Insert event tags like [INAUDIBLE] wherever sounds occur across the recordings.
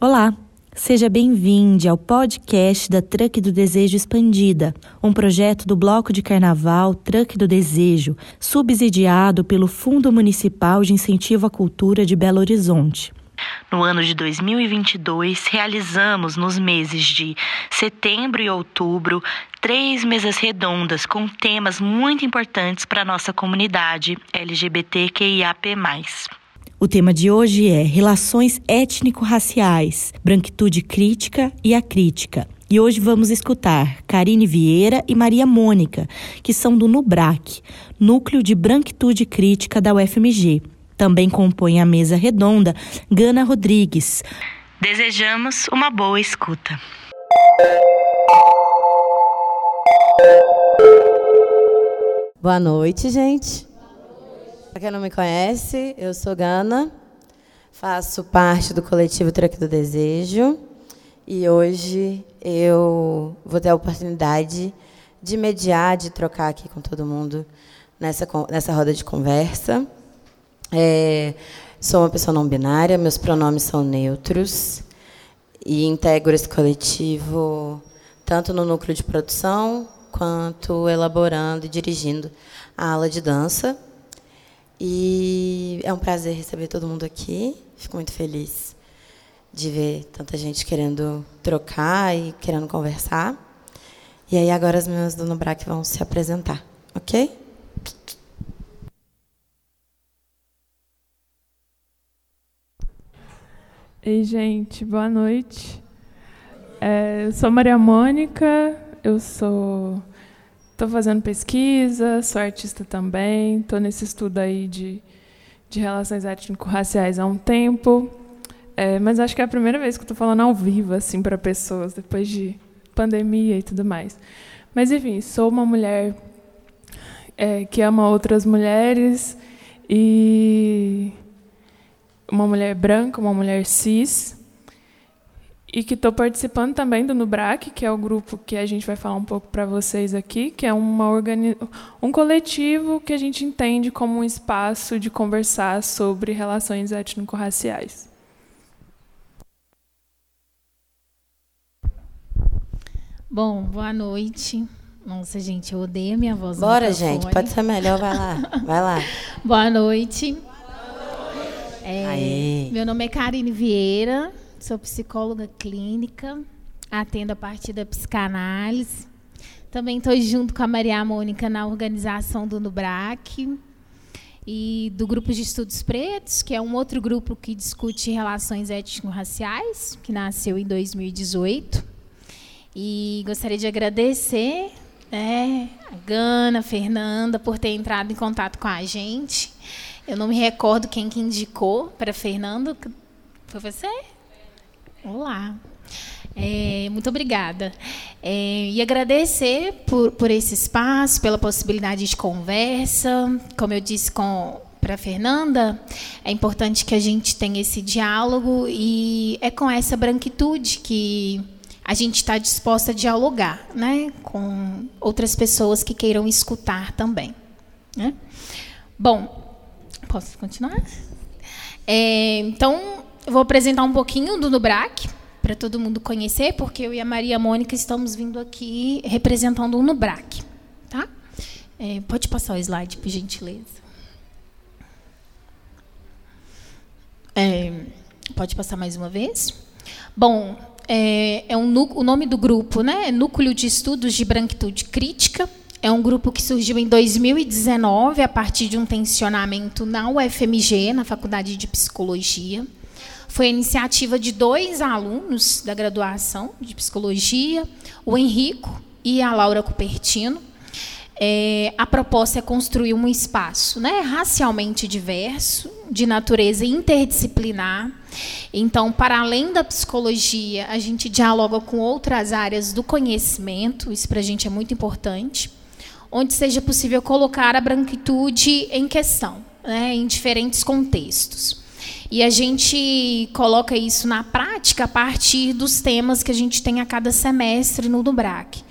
Olá, seja bem-vindo ao podcast da Truck do Desejo Expandida, um projeto do Bloco de Carnaval Truck do Desejo, subsidiado pelo Fundo Municipal de Incentivo à Cultura de Belo Horizonte. No ano de 2022, realizamos nos meses de setembro e outubro três mesas redondas com temas muito importantes para a nossa comunidade LGBTQIAP+. O tema de hoje é Relações Étnico-Raciais, Branquitude Crítica e a Crítica. E hoje vamos escutar Karine Vieira e Maria Mônica, que são do NUBRAC, Núcleo de Branquitude Crítica da UFMG. Também compõe a mesa redonda Gana Rodrigues. Desejamos uma boa escuta. Boa noite, gente. Para quem não me conhece, eu sou Gana, faço parte do coletivo Truque do Desejo e hoje eu vou ter a oportunidade de mediar, de trocar aqui com todo mundo nessa, nessa roda de conversa. É, sou uma pessoa não binária, meus pronomes são neutros e integro esse coletivo tanto no núcleo de produção quanto elaborando e dirigindo a aula de dança. E é um prazer receber todo mundo aqui. Fico muito feliz de ver tanta gente querendo trocar e querendo conversar. E aí agora as meninas do Nubrac vão se apresentar, ok? Ei, gente, boa noite. É, eu sou Maria Mônica, eu sou Estou fazendo pesquisa, sou artista também, estou nesse estudo aí de, de relações étnico-raciais há um tempo, é, mas acho que é a primeira vez que estou falando ao vivo assim para pessoas, depois de pandemia e tudo mais. Mas, enfim, sou uma mulher é, que ama outras mulheres e uma mulher branca, uma mulher cis, e que estou participando também do Nubrac, que é o grupo que a gente vai falar um pouco para vocês aqui, que é uma organi um coletivo que a gente entende como um espaço de conversar sobre relações étnico-raciais. Bom, boa noite. Nossa, gente, eu odeio a minha voz. Bora, gente, pode ser melhor, vai lá. Vai lá. [LAUGHS] boa noite. Boa noite. É, meu nome é Karine Vieira, Sou psicóloga clínica, atendo a partir da psicanálise. Também estou junto com a Maria Mônica na organização do NUBRAC e do Grupo de Estudos Pretos, que é um outro grupo que discute relações étnico-raciais, que nasceu em 2018. E gostaria de agradecer né, a Gana, a Fernanda, por ter entrado em contato com a gente. Eu não me recordo quem que indicou para a Fernanda. Foi você? Olá. É, muito obrigada. É, e agradecer por, por esse espaço, pela possibilidade de conversa. Como eu disse para a Fernanda, é importante que a gente tenha esse diálogo e é com essa branquitude que a gente está disposta a dialogar né, com outras pessoas que queiram escutar também. Né? Bom, posso continuar? É, então, eu vou apresentar um pouquinho do Nubrac, para todo mundo conhecer, porque eu e a Maria Mônica estamos vindo aqui representando o Nubrac. Tá? É, pode passar o slide, por gentileza. É, pode passar mais uma vez? Bom, é, é um, o nome do grupo né, é Núcleo de Estudos de Branquitude Crítica. É um grupo que surgiu em 2019 a partir de um tensionamento na UFMG, na Faculdade de Psicologia. Foi a iniciativa de dois alunos da graduação de psicologia, o Henrico e a Laura Cupertino. É, a proposta é construir um espaço né, racialmente diverso, de natureza interdisciplinar. Então, para além da psicologia, a gente dialoga com outras áreas do conhecimento, isso para a gente é muito importante, onde seja possível colocar a branquitude em questão, né, em diferentes contextos. E a gente coloca isso na prática a partir dos temas que a gente tem a cada semestre no Dubrac.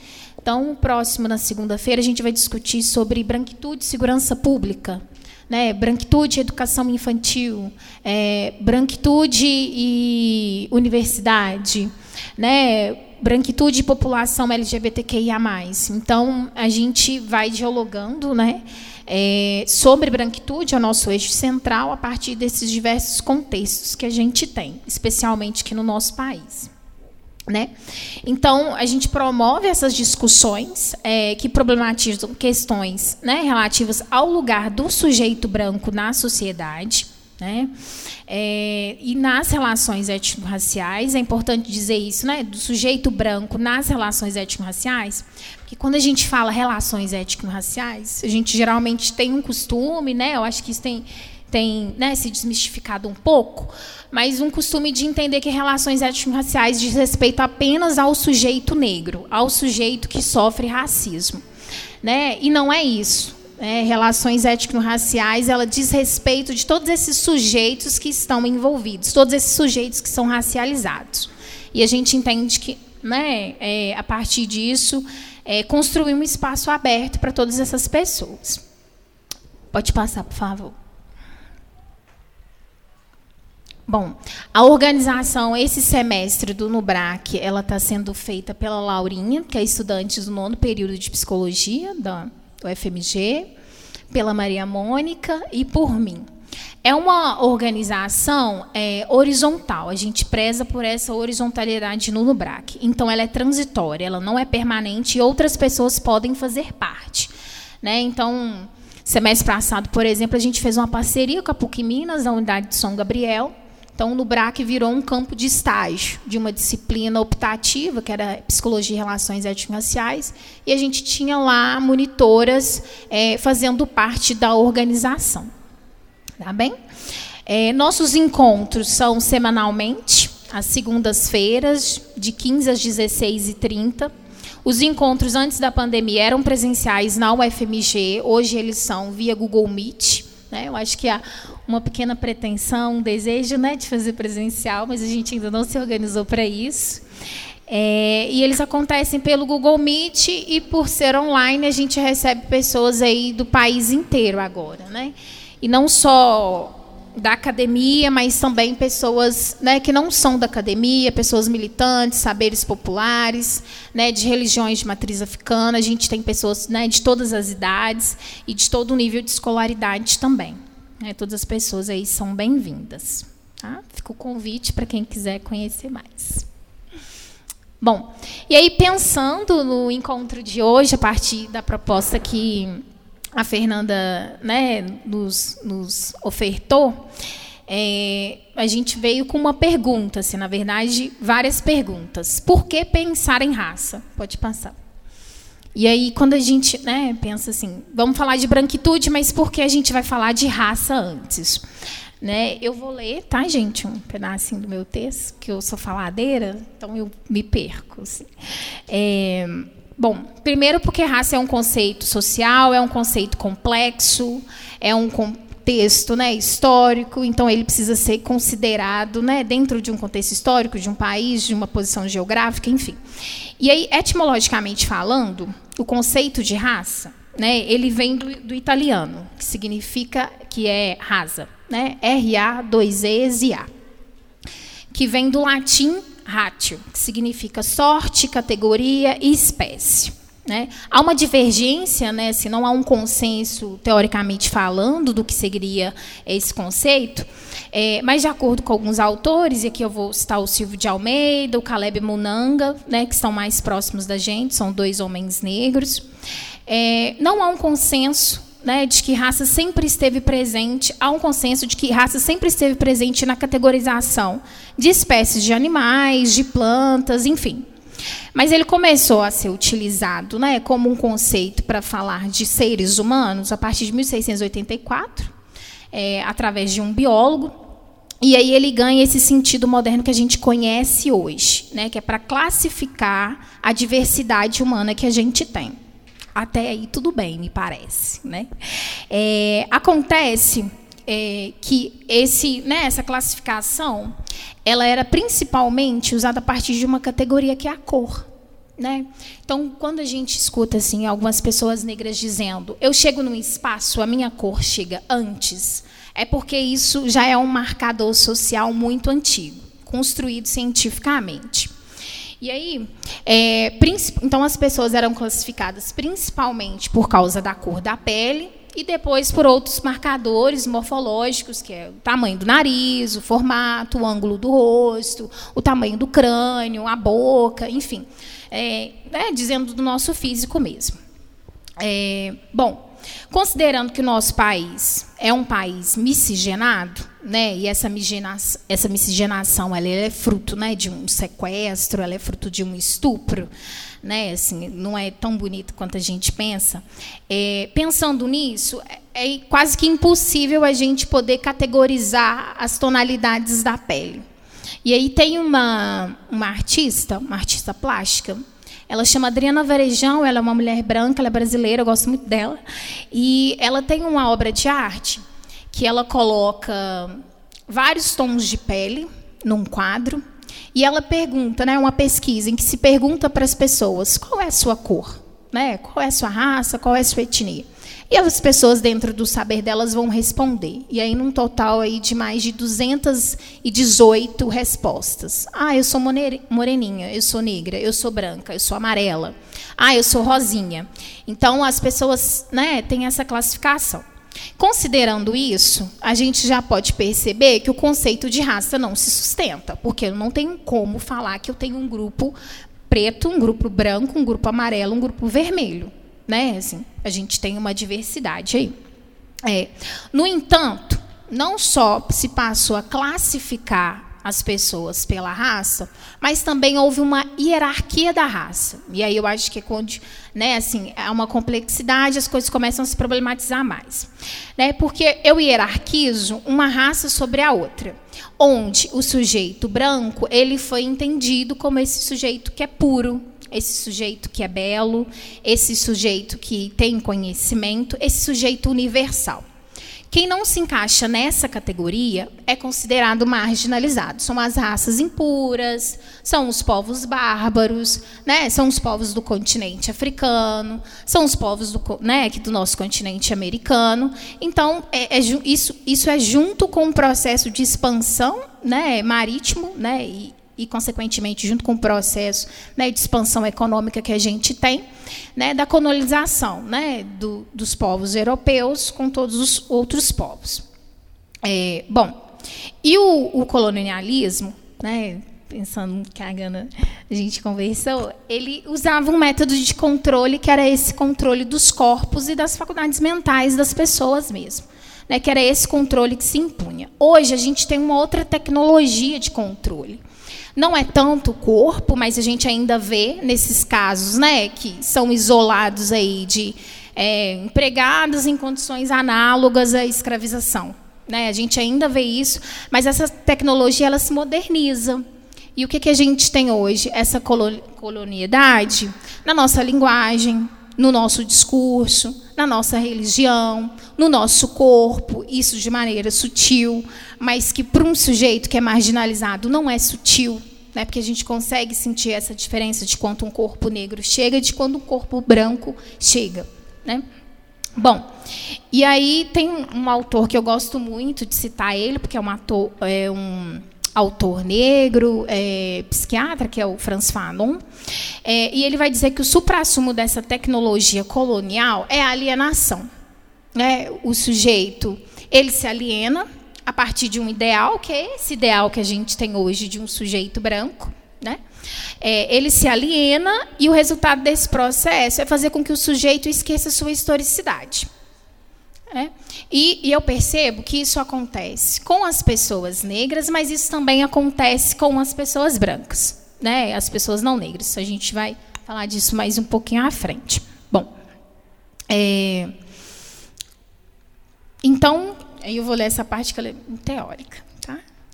Então, próximo na segunda-feira, a gente vai discutir sobre branquitude e segurança pública. né? branquitude e educação infantil, é, branquitude e universidade, né? branquitude e população LGBTQIA+. Então, a gente vai dialogando né? É, sobre branquitude, é o nosso eixo central, a partir desses diversos contextos que a gente tem, especialmente aqui no nosso país. Né? Então, a gente promove essas discussões é, que problematizam questões né, relativas ao lugar do sujeito branco na sociedade. Né? É, e nas relações étnico-raciais, é importante dizer isso, né, do sujeito branco nas relações étnico-raciais, porque quando a gente fala relações étnico-raciais, a gente geralmente tem um costume, né, eu acho que isso tem, tem né, se desmistificado um pouco, mas um costume de entender que relações étnico-raciais diz respeito apenas ao sujeito negro, ao sujeito que sofre racismo. Né? E não é isso. É, relações étnico-raciais, ela diz respeito de todos esses sujeitos que estão envolvidos, todos esses sujeitos que são racializados. E a gente entende que, né, é, a partir disso, é, construir um espaço aberto para todas essas pessoas. Pode passar, por favor. Bom, a organização esse semestre do Nubrac, ela está sendo feita pela Laurinha, que é estudante do nono período de psicologia da do FMG, pela Maria Mônica e por mim. É uma organização é, horizontal. A gente preza por essa horizontalidade no Nubrac. Então, ela é transitória, ela não é permanente e outras pessoas podem fazer parte. Né? Então, semestre passado, por exemplo, a gente fez uma parceria com a PUC Minas, da unidade de São Gabriel, então, no BRAC virou um campo de estágio de uma disciplina optativa, que era Psicologia e Relações Étnico-Raciais, e a gente tinha lá monitoras é, fazendo parte da organização. Tá bem? É, nossos encontros são semanalmente, às segundas-feiras, de 15 às 16h30. Os encontros antes da pandemia eram presenciais na UFMG, hoje eles são via Google Meet. Né? Eu acho que há uma pequena pretensão, um desejo né, de fazer presencial, mas a gente ainda não se organizou para isso. É, e eles acontecem pelo Google Meet e por ser online a gente recebe pessoas aí do país inteiro agora, né? E não só da academia, mas também pessoas né, que não são da academia, pessoas militantes, saberes populares, né, de religiões de matriz africana. A gente tem pessoas né, de todas as idades e de todo nível de escolaridade também. Né, todas as pessoas aí são bem-vindas. Tá? Fica o convite para quem quiser conhecer mais. Bom, e aí pensando no encontro de hoje, a partir da proposta que a Fernanda né, nos, nos ofertou, é, a gente veio com uma pergunta, assim, na verdade, várias perguntas. Por que pensar em raça? Pode passar. E aí, quando a gente né, pensa assim, vamos falar de branquitude, mas por que a gente vai falar de raça antes? Né, eu vou ler, tá, gente, um pedacinho do meu texto, que eu sou faladeira, então eu me perco. Assim. É, bom, primeiro porque raça é um conceito social, é um conceito complexo, é um contexto né, histórico, então ele precisa ser considerado né, dentro de um contexto histórico, de um país, de uma posição geográfica, enfim. E aí, etimologicamente falando, o conceito de raça, né, ele vem do, do italiano, que significa que é rasa, né, R-A, dois E's e A, que vem do latim ratio, que significa sorte, categoria e espécie. Né? Há uma divergência, né, se não há um consenso, teoricamente falando, do que seria esse conceito, é, mas, de acordo com alguns autores, e aqui eu vou citar o Silvio de Almeida, o Caleb Munanga, né, que estão mais próximos da gente, são dois homens negros, é, não há um consenso né, de que raça sempre esteve presente, há um consenso de que raça sempre esteve presente na categorização de espécies de animais, de plantas, enfim. Mas ele começou a ser utilizado né, como um conceito para falar de seres humanos a partir de 1684, é, através de um biólogo. E aí ele ganha esse sentido moderno que a gente conhece hoje, né, que é para classificar a diversidade humana que a gente tem. Até aí tudo bem, me parece. Né? É, acontece é, que esse, né, essa classificação ela era principalmente usada a partir de uma categoria que é a cor. Né? Então, quando a gente escuta assim algumas pessoas negras dizendo, eu chego num espaço, a minha cor chega antes, é porque isso já é um marcador social muito antigo, construído cientificamente. E aí, é, então as pessoas eram classificadas principalmente por causa da cor da pele e depois por outros marcadores morfológicos, que é o tamanho do nariz, o formato, o ângulo do rosto, o tamanho do crânio, a boca, enfim, é, né, dizendo do nosso físico mesmo. É, bom, Considerando que o nosso país é um país miscigenado, né, e essa miscigenação, essa miscigenação ela é fruto né, de um sequestro, ela é fruto de um estupro, né, assim, não é tão bonito quanto a gente pensa. É, pensando nisso, é, é quase que impossível a gente poder categorizar as tonalidades da pele. E aí tem uma, uma artista, uma artista plástica, ela chama Adriana Varejão, ela é uma mulher branca, ela é brasileira, eu gosto muito dela. E ela tem uma obra de arte que ela coloca vários tons de pele num quadro e ela pergunta, né, uma pesquisa em que se pergunta para as pessoas qual é a sua cor, né, qual é a sua raça, qual é a sua etnia. E as pessoas dentro do saber delas vão responder. E aí num total aí de mais de 218 respostas. Ah, eu sou moreninha, eu sou negra, eu sou branca, eu sou amarela. Ah, eu sou rosinha. Então as pessoas, né, têm essa classificação. Considerando isso, a gente já pode perceber que o conceito de raça não se sustenta, porque eu não tenho como falar que eu tenho um grupo preto, um grupo branco, um grupo amarelo, um grupo vermelho né? Assim, a gente tem uma diversidade aí. É, no entanto, não só se passou a classificar as pessoas pela raça, mas também houve uma hierarquia da raça. E aí eu acho que é quando, né, assim, há uma complexidade, as coisas começam a se problematizar mais. Né? Porque eu hierarquizo uma raça sobre a outra, onde o sujeito branco, ele foi entendido como esse sujeito que é puro, esse sujeito que é belo, esse sujeito que tem conhecimento, esse sujeito universal. Quem não se encaixa nessa categoria é considerado marginalizado. São as raças impuras, são os povos bárbaros, né? são os povos do continente africano, são os povos do, né, do nosso continente americano. Então, é, é, isso, isso é junto com o processo de expansão né, marítimo né, e, e, consequentemente, junto com o processo né, de expansão econômica que a gente tem, né, da colonização né, do, dos povos europeus com todos os outros povos. É, bom, e o, o colonialismo, né, pensando que a Gana a gente conversou, ele usava um método de controle que era esse controle dos corpos e das faculdades mentais das pessoas mesmo. Né, que era esse controle que se impunha. Hoje a gente tem uma outra tecnologia de controle. Não é tanto o corpo, mas a gente ainda vê nesses casos, né, que são isolados aí de é, empregados em condições análogas à escravização. Né? A gente ainda vê isso, mas essa tecnologia ela se moderniza. E o que, que a gente tem hoje? Essa colonialidade na nossa linguagem, no nosso discurso, na nossa religião, no nosso corpo, isso de maneira sutil, mas que para um sujeito que é marginalizado não é sutil, né? porque a gente consegue sentir essa diferença de quanto um corpo negro chega e de quando um corpo branco chega. Né? Bom, e aí tem um autor que eu gosto muito de citar ele, porque é um, ator, é um autor negro, é, psiquiatra, que é o Franz Fanon, é, e ele vai dizer que o suprassumo dessa tecnologia colonial é a alienação. Né? O sujeito ele se aliena a partir de um ideal, que é esse ideal que a gente tem hoje de um sujeito branco. Né? É, ele se aliena e o resultado desse processo é fazer com que o sujeito esqueça sua historicidade. É? E, e, eu percebo que isso acontece com as pessoas negras, mas isso também acontece com as pessoas brancas, né? as pessoas não negras. A gente vai falar disso mais um pouquinho à frente. Bom, é, então, eu vou ler essa parte que é teórica.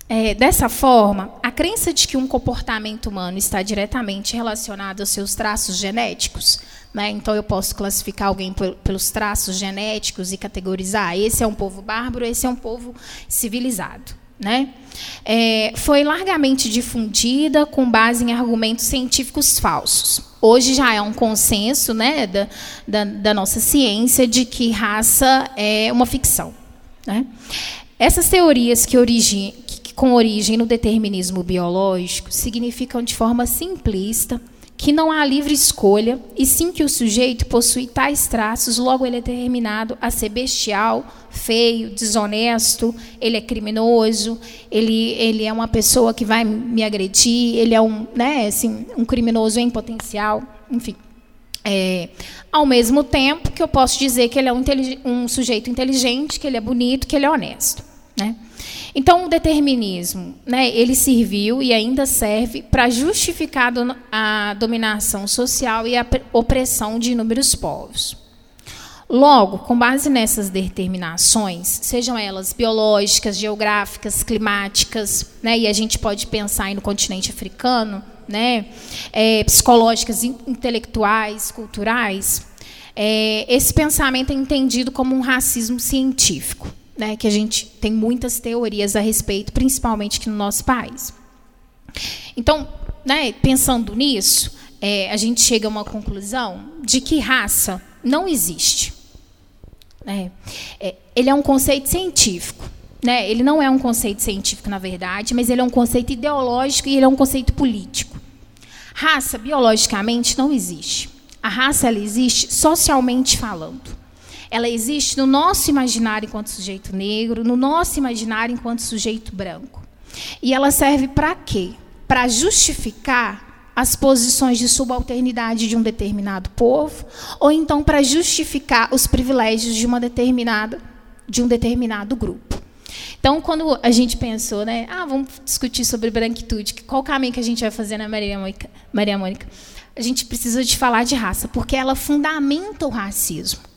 É, dessa forma, a crença de que um comportamento humano está diretamente relacionado aos seus traços genéticos, né? então eu posso classificar alguém pelos traços genéticos e categorizar: esse é um povo bárbaro, esse é um povo civilizado. né? É, foi largamente difundida com base em argumentos científicos falsos. Hoje já é um consenso né, da, da, da nossa ciência de que raça é uma ficção. Né? Essas teorias que, origi com origem no determinismo biológico significam de forma simplista que não há livre escolha, e sim que o sujeito possui tais traços, logo ele é determinado a ser bestial, feio, desonesto, ele é criminoso, ele, ele é uma pessoa que vai me agredir, ele é um, né, assim, um criminoso em potencial, enfim. É, ao mesmo tempo que eu posso dizer que ele é um, um sujeito inteligente, que ele é bonito, que ele é honesto. Né? Então, o determinismo, né, ele serviu e ainda serve para justificar a dominação social e a opressão de inúmeros povos. Logo, com base nessas determinações, sejam elas biológicas, geográficas, climáticas, né, e a gente pode pensar no continente africano, né, é, psicológicas, intelectuais, culturais, é, esse pensamento é entendido como um racismo científico né, que a gente tem muitas teorias a respeito, principalmente aqui no nosso país. Então, né, pensando nisso, é, a gente chega a uma conclusão de que raça não existe. Né? É, ele é um conceito científico. Né? Ele não é um conceito científico, na verdade, mas ele é um conceito ideológico e ele é um conceito político. Raça, biologicamente, não existe. A raça ela existe socialmente falando ela existe no nosso imaginário enquanto sujeito negro, no nosso imaginário enquanto sujeito branco. E ela serve para quê? Para justificar as posições de subalternidade de um determinado povo, ou então para justificar os privilégios de uma determinada de um determinado grupo. Então, quando a gente pensou, né, ah, vamos discutir sobre branquitude, qual caminho que a gente vai fazer na Maria Mônica? Maria Mônica? A gente precisa de falar de raça, porque ela fundamenta o racismo.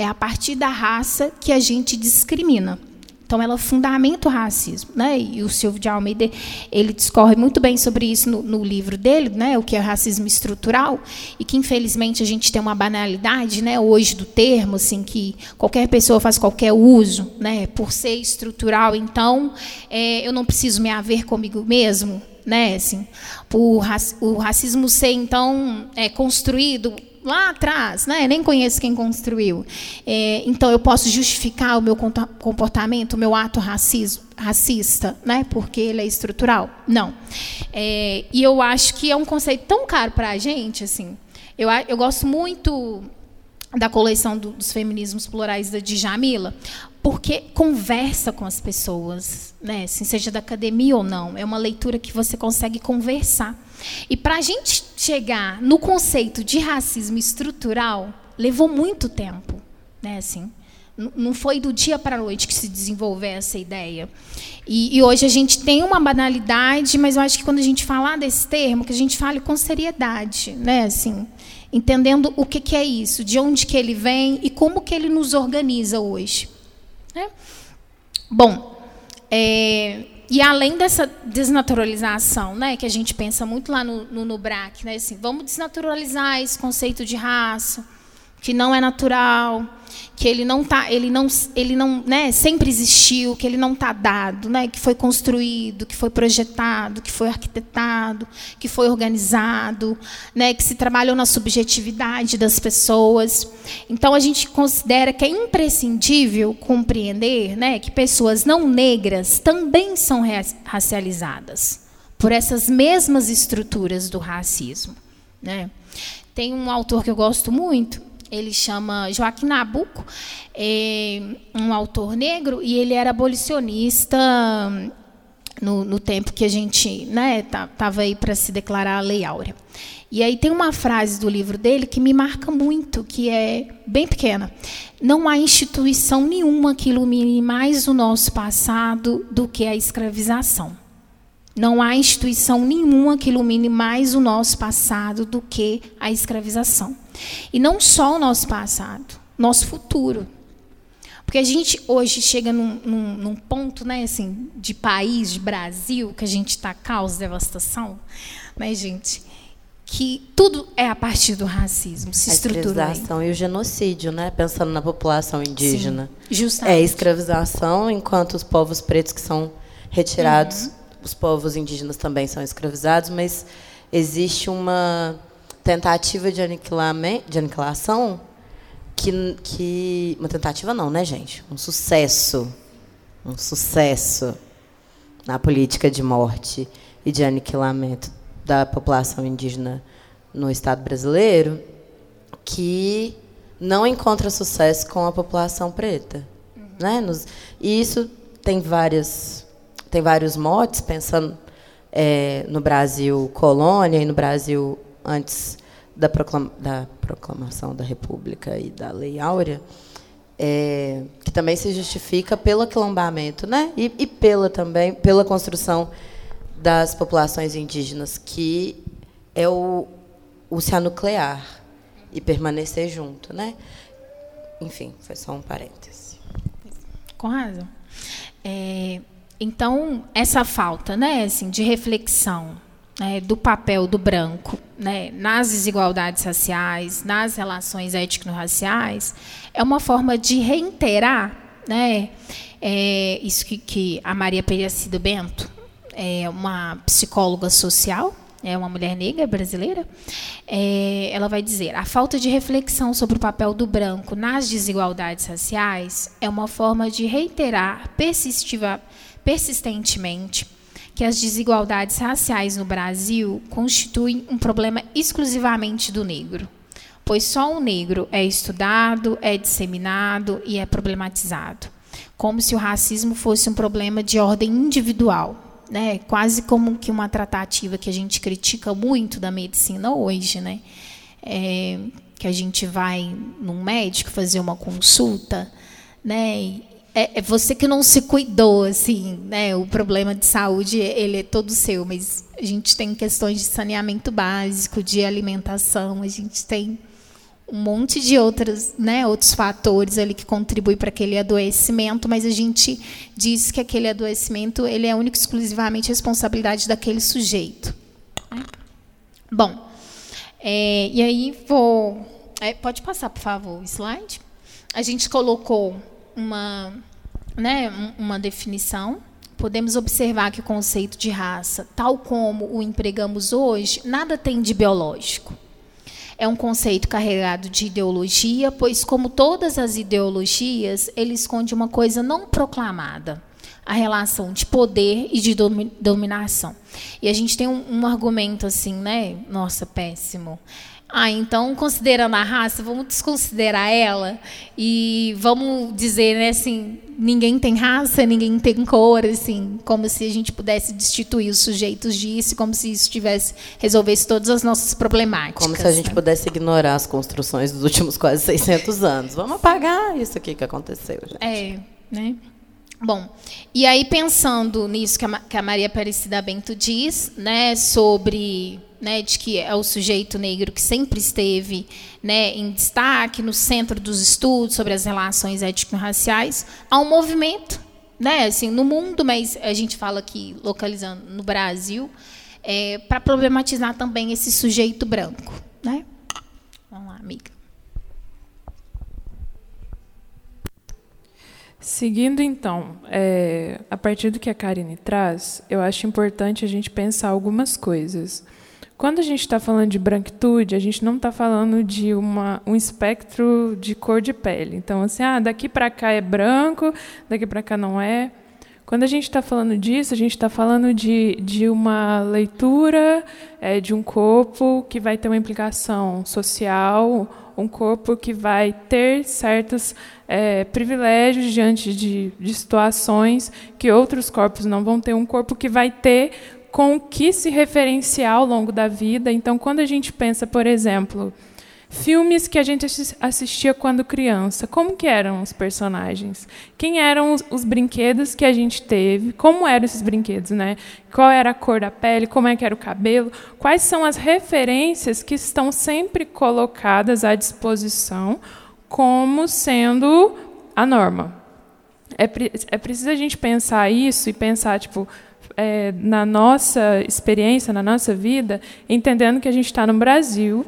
É a partir da raça que a gente discrimina. Então, ela fundamenta o racismo. Né? E o Silvio de Almeida ele discorre muito bem sobre isso no, no, livro dele, né? o que é racismo estrutural, e que, infelizmente, a gente tem uma banalidade né? hoje do termo, assim, que qualquer pessoa faz qualquer uso, né? por ser estrutural. Então, é, eu não preciso me haver comigo mesmo. Né, assim, por o racismo ser, então, é, construído lá atrás, né? nem conheço quem construiu. É, então eu posso justificar o meu comportamento, o meu ato racismo, racista, né? porque ele é estrutural? Não. É, e eu acho que é um conceito tão caro para a gente. Assim, eu, eu gosto muito da coleção do, dos feminismos plurais da Djamila, porque conversa com as pessoas, né? Assim, seja da academia ou não. É uma leitura que você consegue conversar. E para a gente chegar no conceito de racismo estrutural, levou muito tempo. Né, assim, não foi do dia para a noite que se desenvolveu essa ideia. E, e, hoje a gente tem uma banalidade, mas eu acho que quando a gente falar desse termo, que a gente fale com seriedade, né? Assim, entendendo o que, que é isso, de onde que ele vem e como que ele nos organiza hoje. Né? Bom, é, e além dessa desnaturalização, né, que a gente pensa muito lá no, no, no BRAC, né, assim, vamos desnaturalizar esse conceito de raça, que não é natural, que ele não tá, ele não, ele não, né, sempre existiu, que ele não está dado, né, que foi construído, que foi projetado, que foi arquitetado, que foi organizado, né, que se trabalhou na subjetividade das pessoas. Então a gente considera que é imprescindível compreender, né, que pessoas não negras também são racializadas por essas mesmas estruturas do racismo, né? Tem um autor que eu gosto muito, ele chama Joaquim Nabuco, é um autor negro, e ele era abolicionista no, no tempo que a gente né, estava aí para se declarar a Lei Áurea. E aí tem uma frase do livro dele que me marca muito, que é bem pequena. Não há instituição nenhuma que ilumine mais o nosso passado do que a escravização. Não há instituição nenhuma que ilumine mais o nosso passado do que a escravização. E não só o nosso passado, nosso futuro. Porque a gente hoje chega num, num, num ponto né, assim, de país, de Brasil, que a gente está caos, devastação, né, gente? Que tudo é a partir do racismo, se estrutura. A escravização e o genocídio, né? Pensando na população indígena. Sim, justamente. É escravização, enquanto os povos pretos que são retirados. Uhum. Os povos indígenas também são escravizados, mas existe uma tentativa de, de aniquilação que, que. Uma tentativa não, né, gente? Um sucesso. Um sucesso na política de morte e de aniquilamento da população indígena no Estado brasileiro que não encontra sucesso com a população preta. Uhum. Né? Nos, e isso tem, várias, tem vários motes, pensando é, no Brasil colônia e no Brasil antes da, proclama, da proclamação da República e da Lei Áurea, é, que também se justifica pelo aquilombamento, né? E, e, pela também pela construção das populações indígenas, que é o, o se anuclear e permanecer junto, né? Enfim, foi só um parêntese. Com razão. É, então, essa falta né, assim, de reflexão né, do papel do branco né, nas desigualdades raciais, nas relações étnico-raciais, é uma forma de reiterar né, é, isso que, que a Maria Periacido Bento, é uma psicóloga social, é uma mulher negra brasileira, é, ela vai dizer: a falta de reflexão sobre o papel do branco nas desigualdades raciais é uma forma de reiterar persistiva, persistentemente que as desigualdades raciais no Brasil constituem um problema exclusivamente do negro, pois só o negro é estudado, é disseminado e é problematizado, como se o racismo fosse um problema de ordem individual, né? Quase como que uma tratativa que a gente critica muito da medicina hoje, né? É, que a gente vai num médico fazer uma consulta, né? É, é, você que não se cuidou, assim, né? O problema de saúde ele é todo seu, mas a gente tem questões de saneamento básico, de alimentação, a gente tem um monte de outros, né, outros fatores ali que contribuem para aquele adoecimento, mas a gente diz que aquele adoecimento ele é único exclusivamente responsabilidade daquele sujeito. Né? Bom, é, e aí vou, é, pode passar por favor o slide. A gente colocou uma, né, uma definição, podemos observar que o conceito de raça, tal como o empregamos hoje, nada tem de biológico. É um conceito carregado de ideologia, pois, como todas as ideologias, ele esconde uma coisa não proclamada a relação de poder e de dominação. E a gente tem um, um argumento assim, né? Nossa, péssimo. Ah, então, considerando a raça, vamos desconsiderar ela e vamos dizer, né, assim, ninguém tem raça, ninguém tem cor, assim, como se a gente pudesse destituir os sujeitos disso, como se isso tivesse resolvesse todas as nossas problemáticas. Como se a gente né? pudesse ignorar as construções dos últimos quase 600 anos. Vamos apagar isso aqui que aconteceu, gente. É, né? Bom, e aí pensando nisso que a, que a Maria Aparecida Bento diz, né, sobre né, de que é o sujeito negro que sempre esteve né, em destaque, no centro dos estudos sobre as relações étnico-raciais, há um movimento, né, assim, no mundo, mas a gente fala aqui, localizando no Brasil, é, para problematizar também esse sujeito branco. Né? Vamos lá, amiga. Seguindo, então, é, a partir do que a Karine traz, eu acho importante a gente pensar algumas coisas. Quando a gente está falando de branquitude, a gente não está falando de uma, um espectro de cor de pele. Então, assim, ah, daqui para cá é branco, daqui para cá não é. Quando a gente está falando disso, a gente está falando de, de uma leitura é, de um corpo que vai ter uma implicação social, um corpo que vai ter certos é, privilégios diante de, de situações que outros corpos não vão ter, um corpo que vai ter com o que se referenciar ao longo da vida. Então, quando a gente pensa, por exemplo, filmes que a gente assistia quando criança, como que eram os personagens? Quem eram os, os, brinquedos que a gente teve? Como eram esses brinquedos, né? Qual era a cor da pele? Como é que era o cabelo? Quais são as referências que estão sempre colocadas à disposição como sendo a norma? É, é preciso a gente pensar isso e pensar tipo é, na nossa experiência, na nossa vida, entendendo que a gente está no Brasil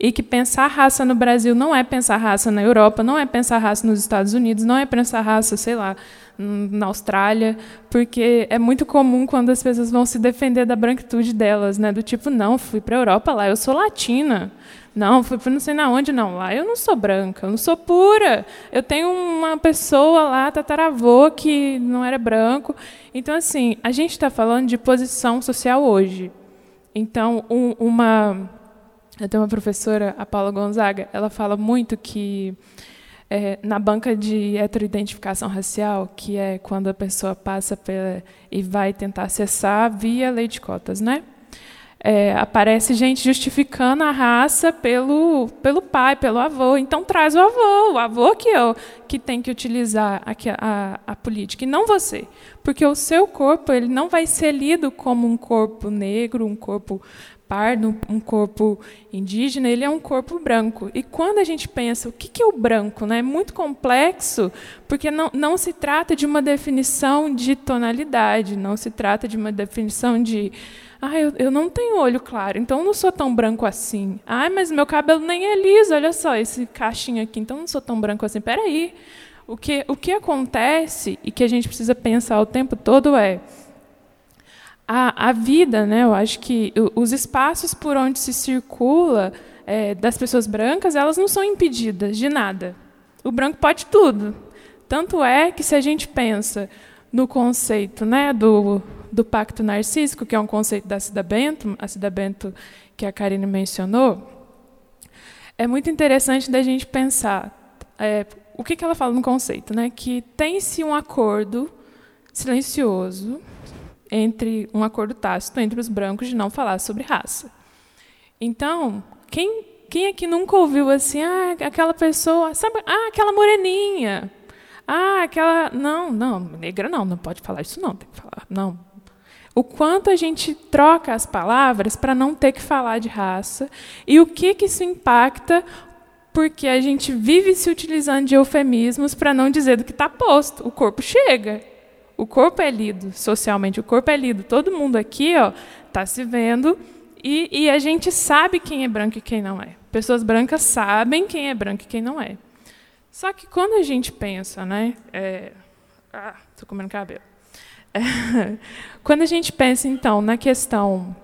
E que pensar raça no Brasil não é pensar raça na Europa, não é pensar raça nos Estados Unidos, não é pensar raça, sei lá, na Austrália, porque é muito comum quando as pessoas vão se defender da branquitude delas, né? Do tipo, não, fui para a Europa lá, eu sou latina. Não, fui para não sei na onde, não. Lá eu não sou branca, eu não sou pura. Eu tenho uma pessoa lá, tataravô, que não era branco. Então, assim, a gente está falando de posição social hoje. Então, um, uma. Eu tenho uma professora, a Paula Gonzaga, ela fala muito que é, na banca de heteroidentificação racial, que é quando a pessoa passa pela, e vai tentar acessar via lei de cotas, né? É, aparece gente justificando a raça pelo, pelo pai, pelo avô. Então traz o avô, o avô que, é o, que tem que utilizar a, a, a, política, e não você. Porque o seu corpo ele não vai ser lido como um corpo negro, um corpo pardo, um corpo indígena, ele é um corpo branco. E quando a gente pensa o que é o branco, né, é muito complexo, porque não, não se trata de uma definição de tonalidade, não se trata de uma definição de ah, eu, eu não tenho olho claro, então não sou tão branco assim. Ah, mas meu cabelo nem é liso, olha só, esse cachinho aqui, então não sou tão branco assim. Espera aí. O que, o que acontece e que a gente precisa pensar o tempo todo é a, a vida, né? Eu acho que os espaços por onde se circula é, das pessoas brancas, elas não são impedidas de nada. O branco pode tudo. Tanto é que se a gente pensa no conceito, né, do, do pacto narcísico, que é um conceito da Cida Bento, a Cida Bento que a Karine mencionou, é muito interessante da gente pensar é, o que, que ela fala no conceito, né? Que tem-se um acordo silencioso entre um acordo tácito entre os brancos de não falar sobre raça. Então, quem, quem aqui nunca ouviu assim, ah, aquela pessoa, sabe, ah, aquela moreninha, ah, aquela, não, não, negra não, não pode falar isso não, tem que falar, não. O quanto a gente troca as palavras para não ter que falar de raça e o que que isso impacta porque a gente vive se utilizando de eufemismos para não dizer do que está posto. O corpo chega. O corpo é lido socialmente, o corpo é lido. Todo mundo aqui está se vendo e, e, a gente sabe quem é branco e quem não é. Pessoas brancas sabem quem é branco e quem não é. Só que quando a gente pensa, né? É... Ah, estou comendo cabelo. [LAUGHS] Quando a gente pensa, então, na questão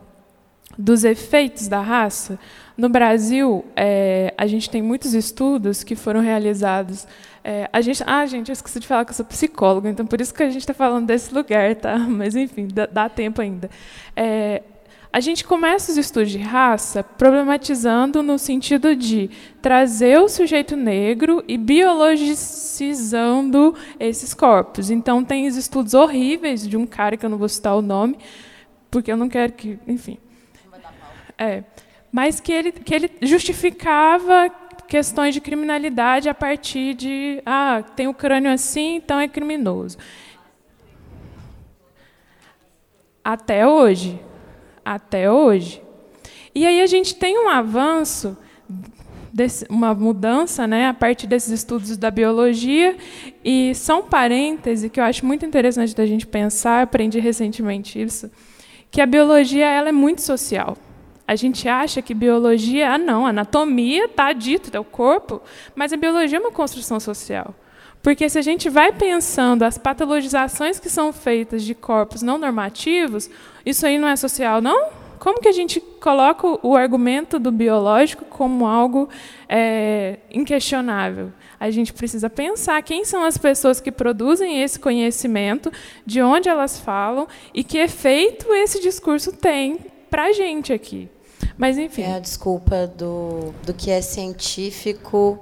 dos efeitos da raça, no Brasil, é, a gente tem muitos estudos que foram realizados é, a gente, ah, gente, eu esqueci de falar que eu sou psicóloga, então por isso que a gente está falando desse lugar, tá? [LAUGHS] Mas enfim, dá, dá tempo ainda. É, a gente começa os estudos de raça problematizando no sentido de trazer o sujeito negro e biologicizando esses corpos. Então, tem os estudos horríveis de um cara que eu não vou citar o nome, porque eu não quero que. Enfim. É, mas que ele, que ele justificava questões de criminalidade a partir de ah, tem o crânio assim, então é criminoso. Até hoje. Até hoje. E aí a gente tem um avanço, uma mudança né, a partir desses estudos da biologia, e são parênteses que eu acho muito interessante da gente pensar, aprendi recentemente isso, que a biologia ela é muito social. A gente acha que biologia, ah, não, anatomia está dito, é o corpo, mas a biologia é uma construção social. Porque se a gente vai pensando as patologizações que são feitas de corpos não normativos, isso aí não é social, não? Como que a gente coloca o argumento do biológico como algo é, inquestionável? A gente precisa pensar quem são as pessoas que produzem esse conhecimento, de onde elas falam e que efeito esse discurso tem para a gente aqui. Mas, enfim. É a desculpa do, do que é científico.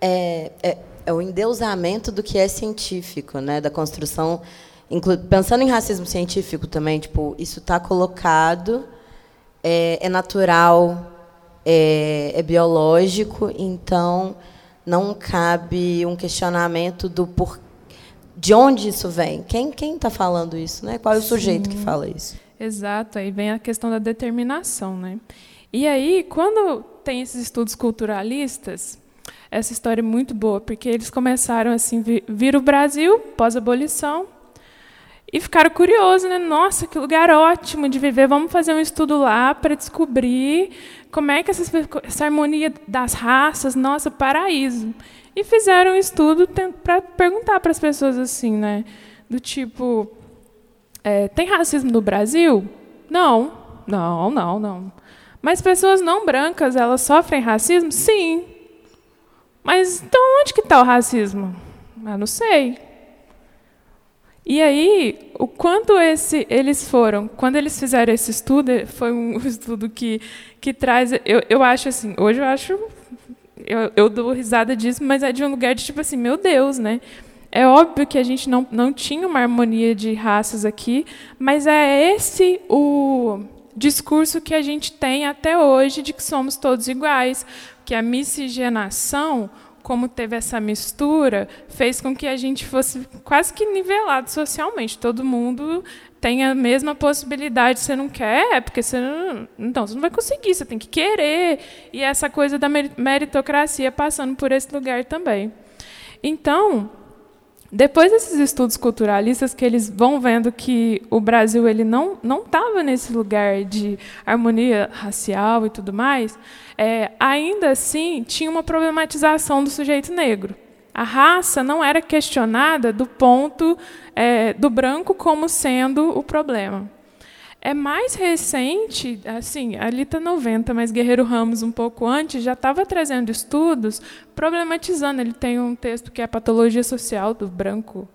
É, é, é o endeusamento do que é científico, né? da construção. Pensando em racismo científico também, tipo, isso está colocado, é, é natural, é, é, biológico, então não cabe um questionamento do por, de onde isso vem. Quem está falando isso? Né? Qual é o Sim. sujeito que fala isso? Exato, aí vem a questão da determinação, né? E aí, quando tem esses estudos culturalistas, essa história é muito boa, porque eles começaram assim, vir o Brasil pós-abolição e ficaram curiosos, né? Nossa, que lugar ótimo de viver. Vamos fazer um estudo lá para descobrir como é que essa, essa harmonia das raças, nossa, paraíso. E fizeram um estudo para perguntar para as pessoas assim, né? Do tipo, é, tem racismo no Brasil? Não, não, não, não. Mas pessoas não brancas, elas sofrem racismo? Sim. Mas então onde que está o racismo? Eu não sei. E aí, o quanto esse, eles foram, quando eles fizeram esse estudo, foi um [LAUGHS] estudo que, que traz, eu, eu acho assim, hoje eu acho, eu, eu dou risada disso, mas é de um lugar de tipo assim, meu Deus, né? É óbvio que a gente não, não tinha uma harmonia de raças aqui, mas é esse o discurso que a gente tem até hoje de que somos todos iguais, que a miscigenação como teve essa mistura, fez com que a gente fosse quase que nivelado socialmente. Todo mundo tem a mesma possibilidade. Você não quer, é porque você não, então você não vai conseguir. Você tem que querer e essa coisa da meritocracia passando por esse lugar também. Então, depois desses estudos culturalistas que eles vão vendo que o Brasil ele não não estava nesse lugar de harmonia racial e tudo mais, é, ainda assim tinha uma problematização do sujeito negro. A raça não era questionada do ponto é, do branco como sendo o problema. É mais recente, assim, ali está 90, mas Guerreiro Ramos, um pouco antes, já estava trazendo estudos problematizando. Ele tem um texto que é a patologia social do branco,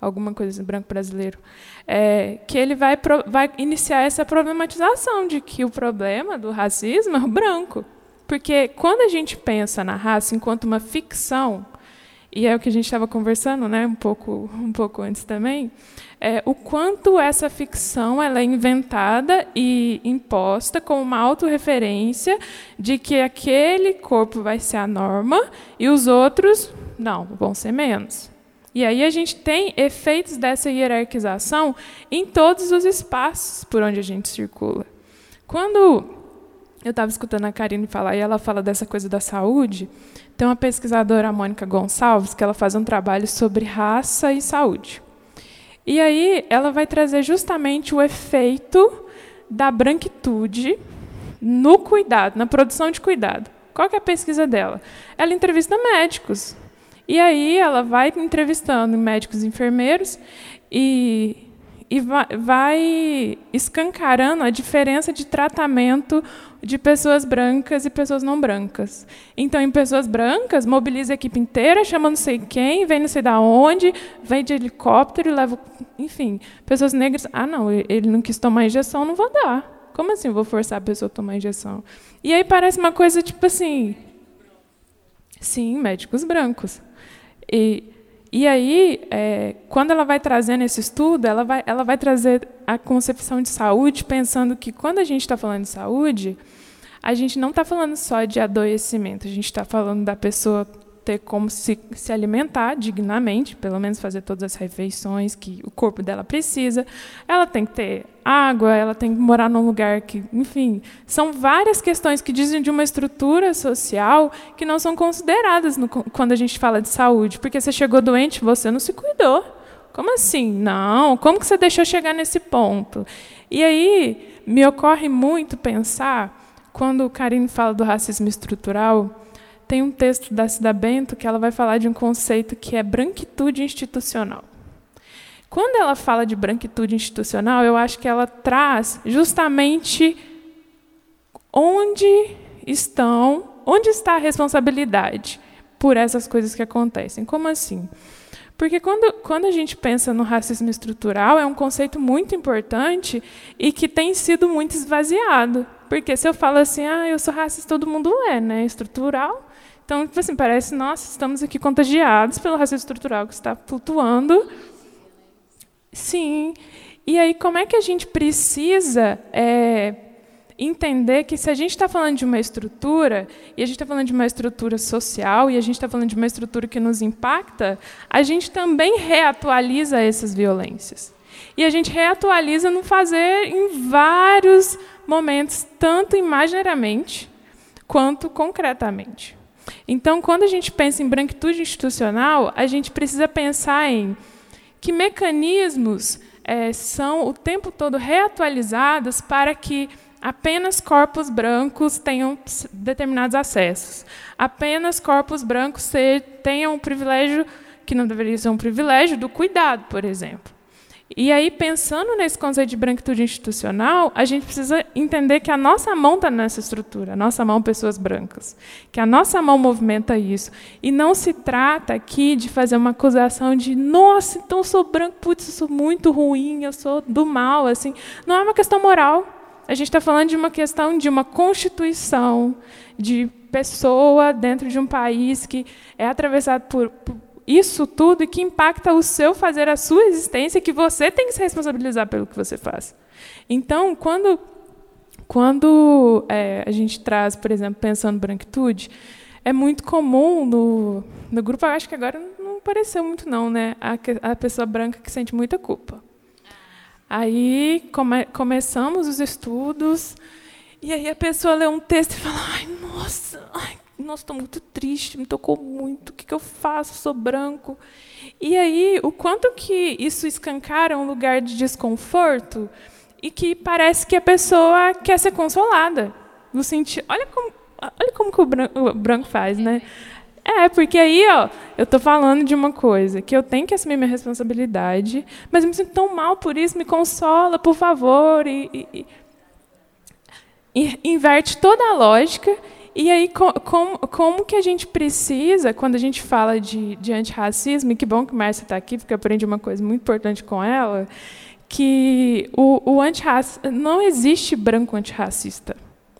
alguma coisa assim, branco brasileiro, é, que ele vai, vai iniciar essa problematização de que o problema do racismo é o branco. Porque quando a gente pensa na raça enquanto uma ficção, e é o que a gente estava conversando né, um, pouco, um pouco antes também, é, o quanto essa ficção ela é inventada e imposta como uma autorreferência de que aquele corpo vai ser a norma e os outros não, vão ser menos. E aí a gente tem efeitos dessa hierarquização em todos os espaços por onde a gente circula. Quando eu estava escutando a Karine falar, e ela fala dessa coisa da saúde, tem uma pesquisadora, a Mônica Gonçalves, que ela faz um trabalho sobre raça e saúde. E aí ela vai trazer justamente o efeito da branquitude no cuidado, na produção de cuidado. Qual é a pesquisa dela? Ela entrevista médicos. E aí ela vai entrevistando médicos e enfermeiros e, e vai, escancarando a diferença de tratamento de pessoas brancas e pessoas não brancas. Então, em pessoas brancas, mobiliza a equipe inteira, chama não sei quem, vem não sei da onde, vem de helicóptero e leva. Enfim, pessoas negras. Ah, não, ele não quis tomar injeção, não vou dar. Como assim vou forçar a pessoa a tomar injeção? E aí parece uma coisa tipo assim. Sim, médicos brancos. E, e aí, é, quando ela vai trazendo esse estudo, ela vai, ela vai trazer a concepção de saúde, pensando que quando a gente está falando de saúde, a gente não está falando só de adoecimento, a gente está falando da pessoa ter como se, se alimentar dignamente, pelo menos fazer todas as refeições que o corpo dela precisa. Ela tem que ter água, ela tem que morar num lugar que, enfim, são várias questões que dizem de uma estrutura social que não são consideradas no, quando a gente fala de saúde, porque você chegou doente, você não se cuidou. Como assim? Não, como que você deixou chegar nesse ponto? E aí me ocorre muito pensar quando o Karine fala do racismo estrutural, tem um texto da Cida Bento que ela vai falar de um conceito que é branquitude institucional. Quando ela fala de branquitude institucional, eu acho que ela traz justamente onde estão, onde está a responsabilidade por essas coisas que acontecem. Como assim? Porque quando, quando a gente pensa no racismo estrutural, é um conceito muito importante e que tem sido muito esvaziado. Porque se eu falo assim, ah, eu sou racista, todo mundo é, né? Estrutural. Então, tipo assim, parece, nossa, estamos aqui contagiados pelo racismo estrutural que está flutuando. Sim. E aí, como é que a gente precisa é, entender que se a gente está falando de uma estrutura, e a gente está falando de uma estrutura social, e a gente está falando de uma estrutura que nos impacta, a gente também reatualiza essas violências. E a gente reatualiza no fazer em vários momentos, tanto imaginariamente quanto concretamente. Então, quando a gente pensa em branquitude institucional, a gente precisa pensar em que mecanismos é, são o tempo todo reatualizados para que apenas corpos brancos tenham determinados acessos. Apenas corpos brancos tenham o privilégio, que não deveria ser um privilégio, do cuidado, por exemplo. E aí, pensando nesse conceito de branquitude institucional, a gente precisa entender que a nossa mão está nessa estrutura, a nossa mão, pessoas brancas, que a nossa mão movimenta isso. E não se trata aqui de fazer uma acusação de, nossa, então eu sou branco, putz, eu sou muito ruim, eu sou do mal. assim. Não é uma questão moral. A gente está falando de uma questão de uma constituição, de pessoa dentro de um país que é atravessado por, por isso tudo e que impacta o seu fazer, a sua existência, que você tem que se responsabilizar pelo que você faz. Então, quando, quando é, a gente traz, por exemplo, pensando branquitude, é muito comum no, no grupo, acho que agora não apareceu muito não, né? A, a pessoa branca que sente muita culpa. Aí come, começamos os estudos, e aí a pessoa lê um texto e fala, ai, nossa, ai, nossa, estou muito triste, me tocou muito, o que, que eu faço? Sou branco. E aí, o quanto que isso escancara um lugar de desconforto e que parece que a pessoa quer ser consolada. No sentido, olha como, olha como que o branco, o branco faz, né? É, porque aí, ó, eu estou falando de uma coisa, que eu tenho que assumir minha responsabilidade, mas eu me sinto tão mal por isso, me consola, por favor. E, e, e inverte toda a lógica e aí, como, como que a gente precisa, quando a gente fala de, de antirracismo, e que bom que Márcia está aqui, porque eu aprendi uma coisa muito importante com ela, que o, o antirracismo, não existe branco antirracista.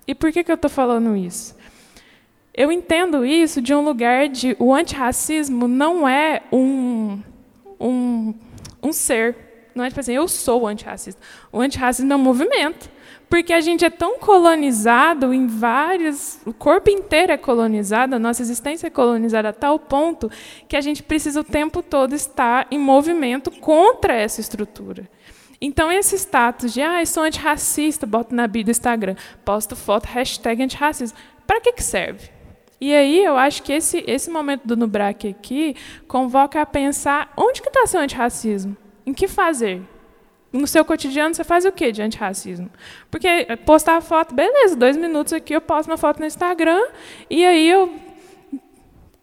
E por que, que eu estou falando isso? Eu entendo isso de um lugar de o antirracismo não é um, um, um ser. Não é tipo assim, eu sou antirracista. O antirracismo é um movimento. Porque a gente é tão colonizado em vários. O corpo inteiro é colonizado, a nossa existência é colonizada a tal ponto que a gente precisa o tempo todo estar em movimento contra essa estrutura. Então, esse status de, ah, sou antirracista, boto na bio do Instagram, posto foto, hashtag antirracismo. Para que, que serve? E aí, eu acho que esse, esse momento do Nubrac aqui convoca a pensar onde que está seu antirracismo? Em que fazer? No seu cotidiano, você faz o quê de antirracismo? Porque postar foto, beleza, dois minutos aqui eu posto uma foto no Instagram e aí eu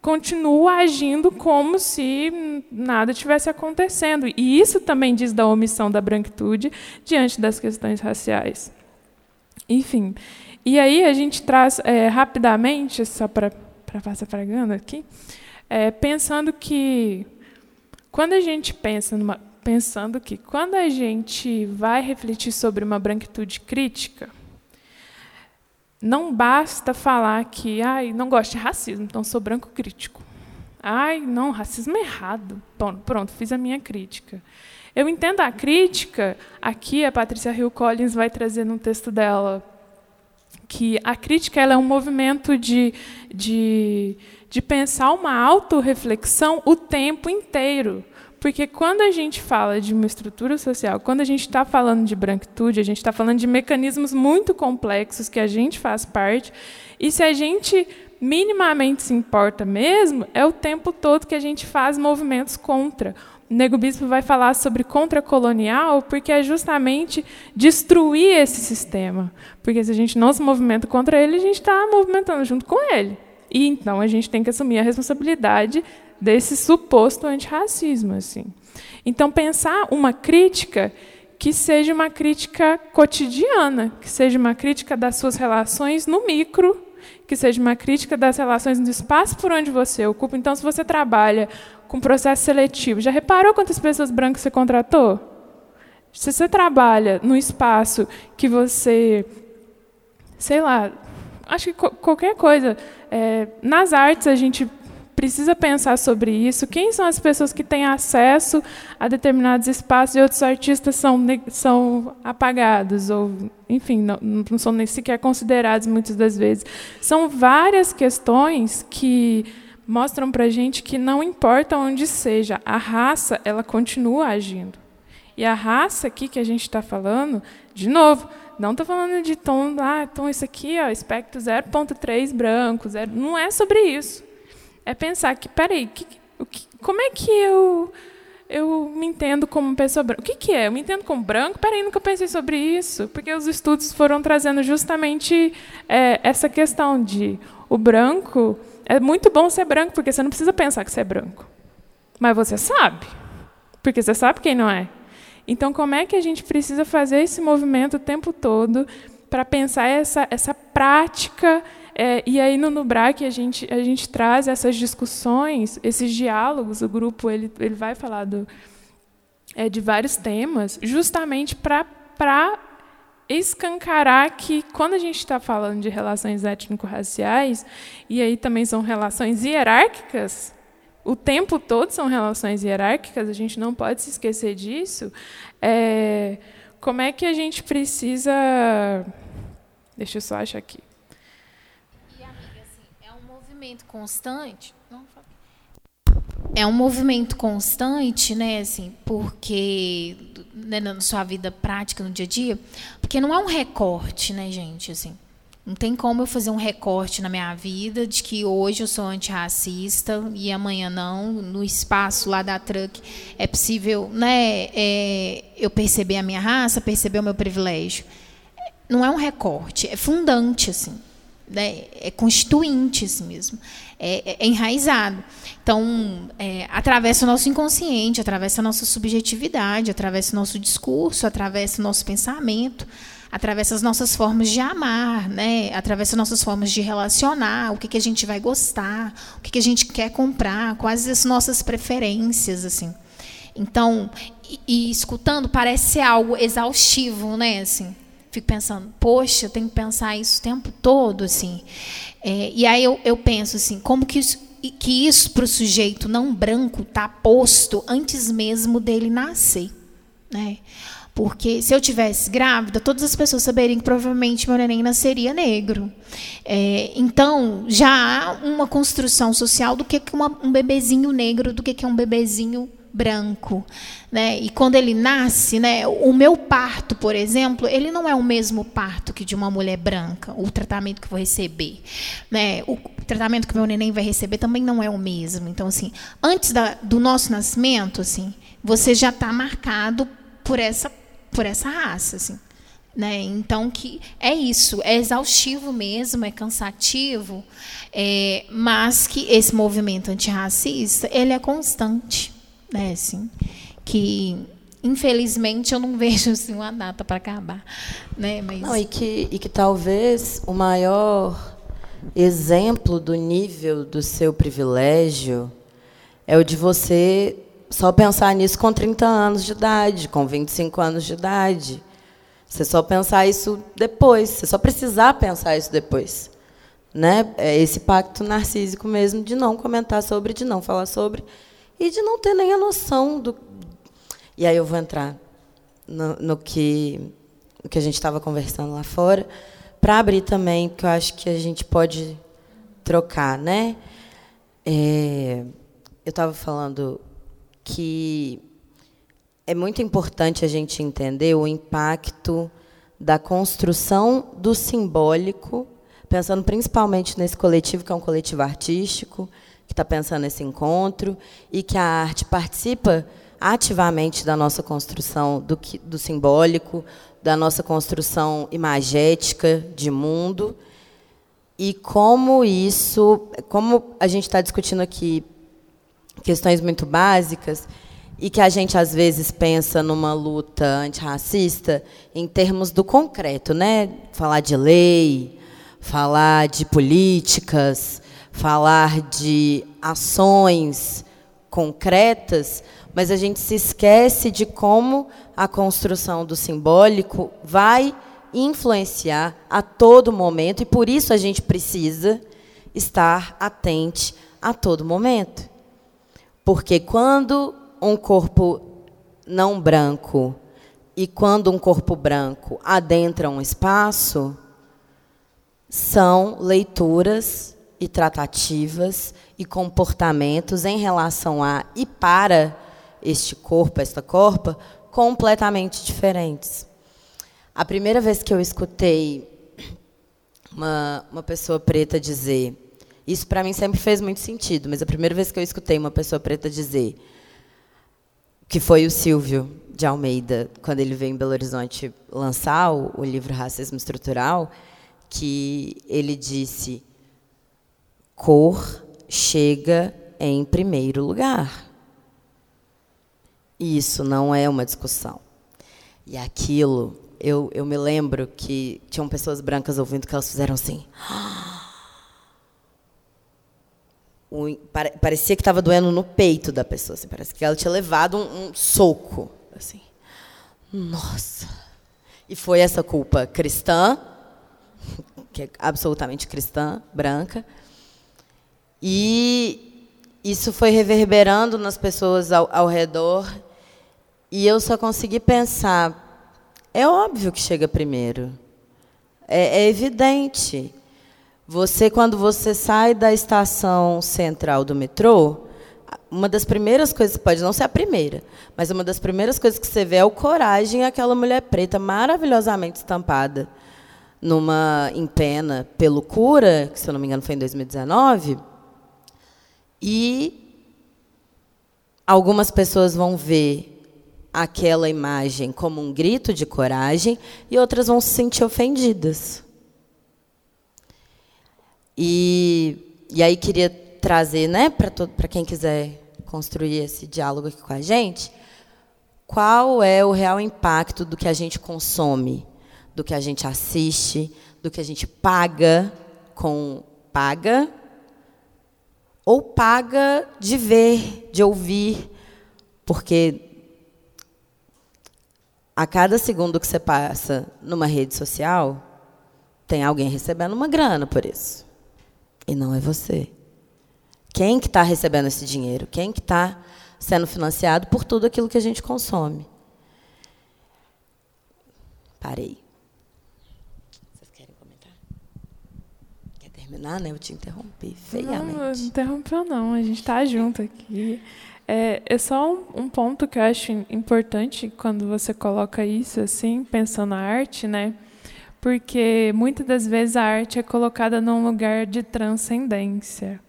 continuo agindo como se nada tivesse acontecendo. E isso também diz da omissão da branquitude diante das questões raciais. Enfim, e aí a gente traz é, rapidamente, só para passar pregando aqui, é, pensando que quando a gente pensa numa pensando que quando a gente vai refletir sobre uma branquitude crítica, não basta falar que, ai, não gosto de racismo, então sou branco crítico. Ai, não, racismo é errado. Bom, pronto, fiz a minha crítica. Eu entendo a crítica, aqui a Patrícia Hill Collins vai trazer no texto dela que a crítica ela é um movimento de, de, de pensar uma autorreflexão o tempo inteiro. Porque quando a gente fala de uma estrutura social, quando a gente está falando de branquitude, a gente está falando de mecanismos muito complexos que a gente faz parte, e se a gente minimamente se importa mesmo, é o tempo todo que a gente faz movimentos contra. O Nego Bispo vai falar sobre contra-colonial, porque é justamente destruir esse sistema. Porque se a gente não se movimenta contra ele, a gente está movimentando junto com ele. E então a gente tem que assumir a responsabilidade desse suposto antirracismo. Assim. Então, pensar uma crítica que seja uma crítica cotidiana, que seja uma crítica das suas relações no micro, que seja uma crítica das relações no espaço por onde você ocupa. Então, se você trabalha com processo seletivo, já reparou quantas pessoas brancas você contratou? Se você trabalha no espaço que você, sei lá, acho que qualquer coisa, é, nas artes a gente precisa pensar sobre isso. Quem são as pessoas que têm acesso a determinados espaços e outros artistas são, são apagados, ou, enfim, não, não são nem sequer considerados muitas das vezes. São várias questões que mostram para gente que não importa onde seja, a raça ela continua agindo. E a raça aqui que a gente está falando, de novo, não estou falando de tom, ah, tom isso aqui, ó, espectro 0.3 branco, zero, não é sobre isso é pensar que, peraí, que, que, como é que eu eu me entendo como pessoa branca. O que, que é? Eu me entendo como branco? Peraí, nunca pensei sobre isso. Porque os estudos foram trazendo justamente é, essa questão de o branco. É muito bom ser branco, porque você não precisa pensar que você é branco. Mas você sabe. Porque você sabe quem não é. Então, como é que a gente precisa fazer esse movimento o tempo todo para pensar essa, essa prática é, e aí no Nubrac a gente a gente traz essas discussões, esses diálogos. O grupo ele ele vai falar do, é, de vários temas, justamente para escancarar que quando a gente está falando de relações étnico-raciais e aí também são relações hierárquicas, o tempo todo são relações hierárquicas. A gente não pode se esquecer disso. É, como é que a gente precisa Deixa eu só achar aqui movimento constante. É um movimento constante, né, assim, porque né, na sua vida prática no dia a dia, porque não é um recorte, né, gente, assim. Não tem como eu fazer um recorte na minha vida de que hoje eu sou antirracista e amanhã não. No espaço lá da truck é possível, né, é, eu perceber a minha raça, perceber o meu privilégio. Não é um recorte, é fundante, assim né, é constituinte assim mesmo, é, é enraizado. Então, é, atravessa o nosso inconsciente, atravessa a nossa subjetividade, atravessa o nosso discurso, atravessa o nosso pensamento, atravessa as nossas formas de amar, né? atravessa as nossas formas de relacionar, o que, que a gente vai gostar, o que, que a gente quer comprar, quais as nossas preferências. assim. Então, e, e escutando parece ser algo exaustivo, né? Assim, fico pensando, poxa, eu tenho que pensar isso o tempo todo, assim. É, e aí eu, eu penso assim, como que isso, que isso para o sujeito não branco está posto antes mesmo dele nascer, né? Porque se eu tivesse grávida, todas as pessoas saberiam que provavelmente meu neném nasceria negro. É, então, já há uma construção social do que, uma, um bebezinho negro, do que, que é um bebezinho branco, né? E quando ele nasce, né, o meu parto, por exemplo, ele não é o mesmo parto que de uma mulher branca, o tratamento que vou receber, né? O tratamento que meu neném vai receber também não é o mesmo. Então, assim, antes da, do nosso nascimento, assim, você já está marcado por essa por essa raça, assim. Né? Então que é isso, é exaustivo mesmo, é cansativo, é, mas que esse movimento antirracista ele é constante né, assim, que infelizmente eu não [LAUGHS] vejo assim uma data para acabar, né? Mas não, e que e que talvez o maior exemplo do nível do seu privilégio é o de você só pensar nisso com 30 anos de idade, com 25 anos de idade. Você só pensar isso depois, você só precisar pensar isso depois. Né? É esse pacto narcísico mesmo de não comentar sobre, de não falar sobre, e de não ter nem a noção do. E aí eu vou entrar no, no que, no que a gente estava conversando lá fora, para abrir também, porque eu acho que a gente pode trocar, né? É, eu estava falando que é muito importante a gente entender o impacto da construção do simbólico, pensando principalmente nesse coletivo, que é um coletivo artístico, que está pensando nesse encontro e que a arte participa ativamente da nossa construção do, do simbólico, da nossa construção imagética de mundo e como isso, como a gente está discutindo aqui questões muito básicas e que a gente às vezes pensa numa luta antirracista em termos do concreto, né? Falar de lei, falar de políticas, falar de ações concretas, mas a gente se esquece de como a construção do simbólico vai influenciar a todo momento e por isso a gente precisa estar atente a todo momento. Porque quando um corpo não branco e quando um corpo branco adentra um espaço, são leituras e tratativas e comportamentos em relação a e para este corpo, esta corpa, completamente diferentes. A primeira vez que eu escutei uma, uma pessoa preta dizer, isso para mim sempre fez muito sentido, mas a primeira vez que eu escutei uma pessoa preta dizer que foi o Silvio de Almeida, quando ele veio em Belo Horizonte lançar o, o livro Racismo Estrutural, que ele disse: cor chega em primeiro lugar. Isso não é uma discussão. E aquilo, eu, eu me lembro que tinham pessoas brancas ouvindo que elas fizeram assim. [GASPS] Parecia que estava doendo no peito da pessoa. Assim, parece que ela tinha levado um, um soco. Assim. Nossa! E foi essa culpa cristã, [LAUGHS] que é absolutamente cristã, branca. E isso foi reverberando nas pessoas ao, ao redor. E eu só consegui pensar: é óbvio que chega primeiro. É, é evidente. Você, quando você sai da estação central do metrô, uma das primeiras coisas, pode não ser a primeira, mas uma das primeiras coisas que você vê é o coragem aquela mulher preta maravilhosamente estampada numa em pena pelo cura, que se eu não me engano foi em 2019. E algumas pessoas vão ver aquela imagem como um grito de coragem e outras vão se sentir ofendidas. E, e aí queria trazer, né, para quem quiser construir esse diálogo aqui com a gente, qual é o real impacto do que a gente consome, do que a gente assiste, do que a gente paga com paga ou paga de ver, de ouvir, porque a cada segundo que você passa numa rede social, tem alguém recebendo uma grana por isso. E não é você. Quem que está recebendo esse dinheiro? Quem que está sendo financiado por tudo aquilo que a gente consome? Parei. Vocês querem comentar? Quer terminar, né? Eu te interrompi feiamente. Não, não interrompeu não. A gente está junto aqui. É, é só um, um, ponto que eu acho importante quando você coloca isso assim, pensando na arte, né? Porque muitas das vezes a arte é colocada num lugar de transcendência.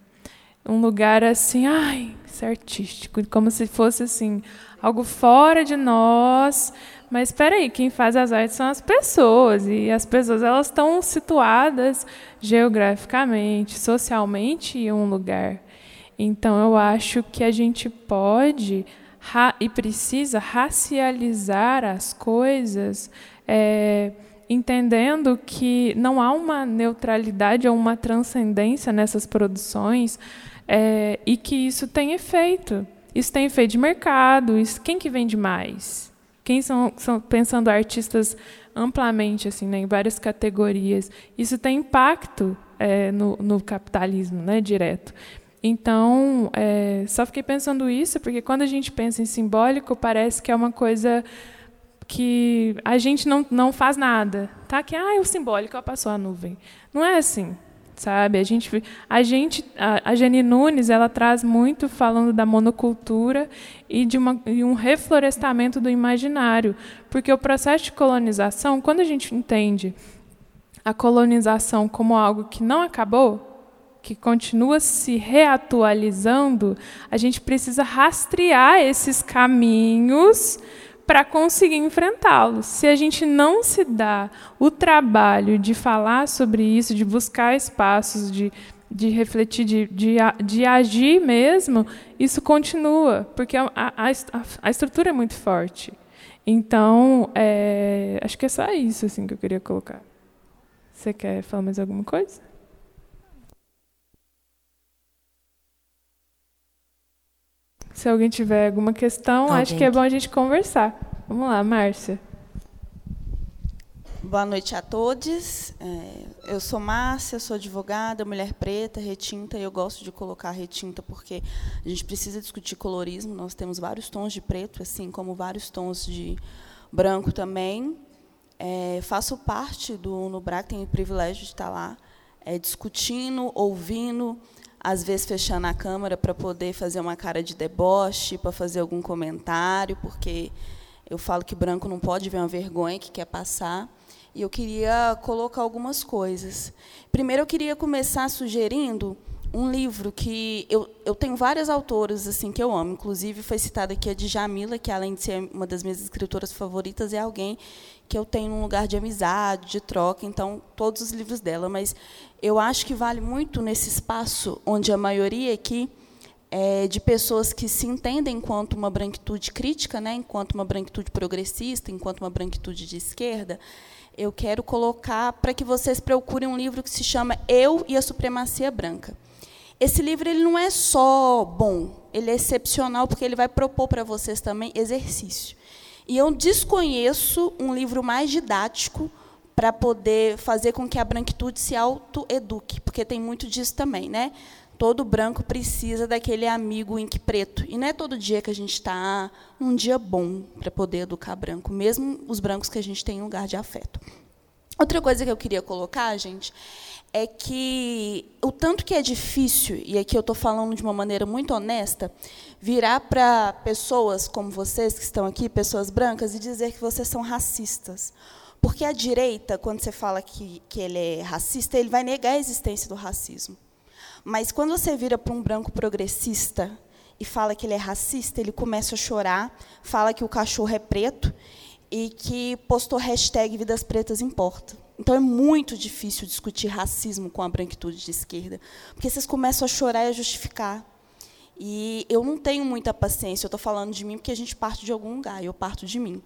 Um lugar assim, ai, isso é artístico, como se fosse assim, algo fora de nós. Mas espera aí, quem faz as artes são as pessoas e as pessoas elas estão situadas geograficamente, socialmente em um lugar. Então, eu acho que a gente pode e precisa racializar as coisas, é, entendendo que não há uma neutralidade ou uma transcendência nessas produções é, e que isso tem efeito. Isso tem efeito de mercado. Isso, quem que vende mais? Quem são, são pensando artistas amplamente, assim, né, em várias categorias? Isso tem impacto é, no, no capitalismo, né, direto. Então, é, só fiquei pensando isso, porque quando a gente pensa em simbólico, parece que é uma coisa que a gente não, não faz nada. Tá? Que ah, o simbólico passou a nuvem. Não é assim. Sabe? A gente, a gente, a, a Jenny Nunes, ela traz muito falando da monocultura e de uma, e um reflorestamento do imaginário, porque o processo de colonização, quando a gente entende a colonização como algo que não acabou, que continua se reatualizando, a gente precisa rastrear esses caminhos para conseguir enfrentá-los. Se a gente não se dá o trabalho de falar sobre isso, de buscar espaços, de, de refletir, de, de, de agir mesmo, isso continua, porque a, a, a estrutura é muito forte. Então, é, acho que é só isso assim, que eu queria colocar. Você quer falar mais alguma coisa? Se alguém tiver alguma questão, alguém acho que é bom a gente conversar. Vamos lá, Márcia. Boa noite a todos. É, eu sou Márcia, sou advogada, mulher preta, retinta, e eu gosto de colocar retinta porque a gente precisa discutir colorismo. Nós temos vários tons de preto, assim como vários tons de branco também. É, faço parte do Nubrac, tenho o privilégio de estar lá é, discutindo, ouvindo, às vezes fechando a câmera para poder fazer uma cara de deboche, para fazer algum comentário, porque eu falo que branco não pode ver uma vergonha que quer passar. E eu queria colocar algumas coisas. Primeiro, eu queria começar sugerindo um livro que eu, eu tenho várias autoras assim que eu amo, inclusive foi citada aqui a Djamila, que além de ser uma das minhas escritoras favoritas, é alguém que eu tenho um lugar de amizade, de troca, então todos os livros dela, mas eu acho que vale muito nesse espaço onde a maioria aqui é de pessoas que se entendem enquanto uma branquitude crítica, né, enquanto uma branquitude progressista, enquanto uma branquitude de esquerda, eu quero colocar para que vocês procurem um livro que se chama Eu e a Supremacia Branca. Esse livro ele não é só bom, ele é excepcional porque ele vai propor para vocês também exercício. E eu desconheço um livro mais didático para poder fazer com que a branquitude se autoeduque, porque tem muito disso também, né? Todo branco precisa daquele amigo ink preto. E não é todo dia que a gente está num dia bom para poder educar branco, mesmo os brancos que a gente tem em lugar de afeto. Outra coisa que eu queria colocar, gente, é que o tanto que é difícil, e aqui eu estou falando de uma maneira muito honesta, virar para pessoas como vocês que estão aqui, pessoas brancas, e dizer que vocês são racistas. Porque a direita, quando você fala que, que ele é racista, ele vai negar a existência do racismo. Mas quando você vira para um branco progressista e fala que ele é racista, ele começa a chorar, fala que o cachorro é preto e que postou hashtag Vidas Pretas Importa. Então é muito difícil discutir racismo com a branquitude de esquerda, porque vocês começam a chorar e a justificar. E eu não tenho muita paciência, eu estou falando de mim porque a gente parte de algum lugar, eu parto de mim.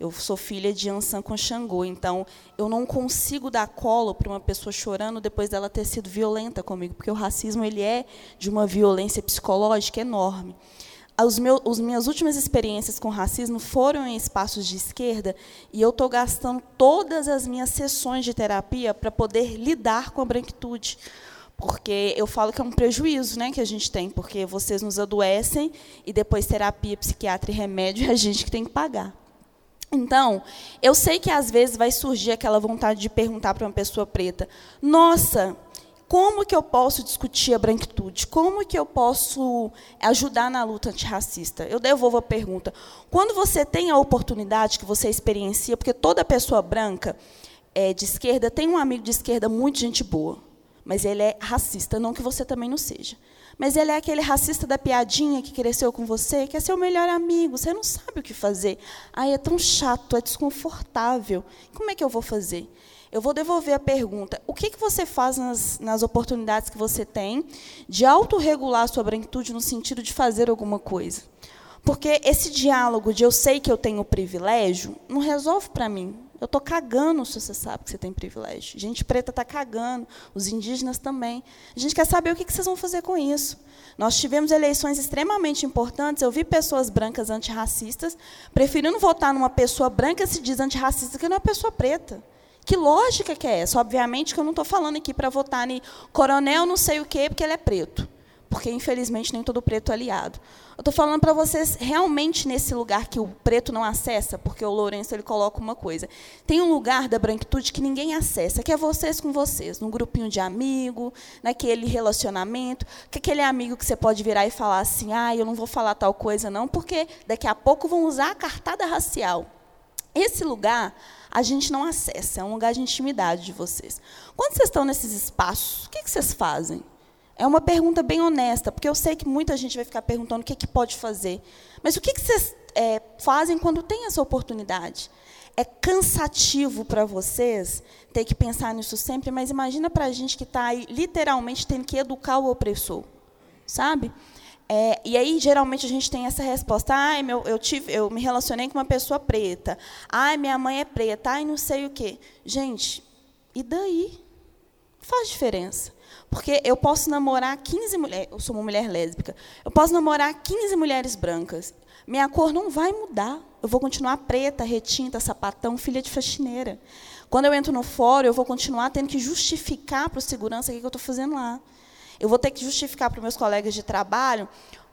Eu sou filha de Ansan com Xangô, então eu não consigo dar colo para uma pessoa chorando depois dela ter sido violenta comigo, porque o racismo ele é de uma violência psicológica enorme. Os meus, as minhas últimas experiências com racismo foram em espaços de esquerda e eu estou gastando todas as minhas sessões de terapia para poder lidar com a branquitude. Porque eu falo que é um prejuízo né, que a gente tem, porque vocês nos adoecem e depois terapia, psiquiatra e remédio é a gente que tem que pagar. Então, eu sei que às vezes vai surgir aquela vontade de perguntar para uma pessoa preta: nossa, como que eu posso discutir a branquitude? Como que eu posso ajudar na luta antirracista? Eu devolvo a pergunta. Quando você tem a oportunidade que você experiencia, porque toda pessoa branca é, de esquerda tem um amigo de esquerda muito gente boa, mas ele é racista, não que você também não seja. Mas ele é aquele racista da piadinha que cresceu com você, que é seu melhor amigo, você não sabe o que fazer. Ai, é tão chato, é desconfortável. Como é que eu vou fazer? Eu vou devolver a pergunta: o que, que você faz nas, nas oportunidades que você tem de autorregular a sua branquitude no sentido de fazer alguma coisa? Porque esse diálogo de eu sei que eu tenho privilégio não resolve para mim. Eu estou cagando se você sabe que você tem privilégio. Gente preta está cagando, os indígenas também. A gente quer saber o que vocês vão fazer com isso. Nós tivemos eleições extremamente importantes. Eu vi pessoas brancas antirracistas preferindo votar numa pessoa branca se diz antirracista que numa pessoa preta. Que lógica que é essa? Obviamente que eu não estou falando aqui para votar em coronel não sei o quê, porque ele é preto. Porque, infelizmente, nem todo preto é aliado. Eu estou falando para vocês, realmente, nesse lugar que o preto não acessa, porque o Lourenço ele coloca uma coisa. Tem um lugar da branquitude que ninguém acessa, que é vocês com vocês, num grupinho de amigo, naquele relacionamento, que aquele amigo que você pode virar e falar assim, ah, eu não vou falar tal coisa, não, porque daqui a pouco vão usar a cartada racial. Esse lugar a gente não acessa, é um lugar de intimidade de vocês. Quando vocês estão nesses espaços, o que, vocês fazem? É uma pergunta bem honesta, porque eu sei que muita gente vai ficar perguntando o que, que pode fazer. Mas o que, vocês é, fazem quando tem essa oportunidade? É cansativo para vocês ter que pensar nisso sempre, mas imagina para a gente que está aí literalmente tendo que educar o opressor, sabe? É, e aí, geralmente, a gente tem essa resposta. Ai, meu, eu, tive, eu me relacionei com uma pessoa preta. Ai, minha mãe é preta. Ai, não sei o quê. Gente, e daí? Faz diferença. Porque eu posso namorar 15 mulheres. Eu sou uma mulher lésbica. Eu posso namorar 15 mulheres brancas. Minha cor não vai mudar. Eu vou continuar preta, retinta, sapatão, filha de faxineira. Quando eu entro no fórum, eu vou continuar tendo que justificar para o segurança o que eu estou fazendo lá. Eu vou ter que justificar para meus colegas de trabalho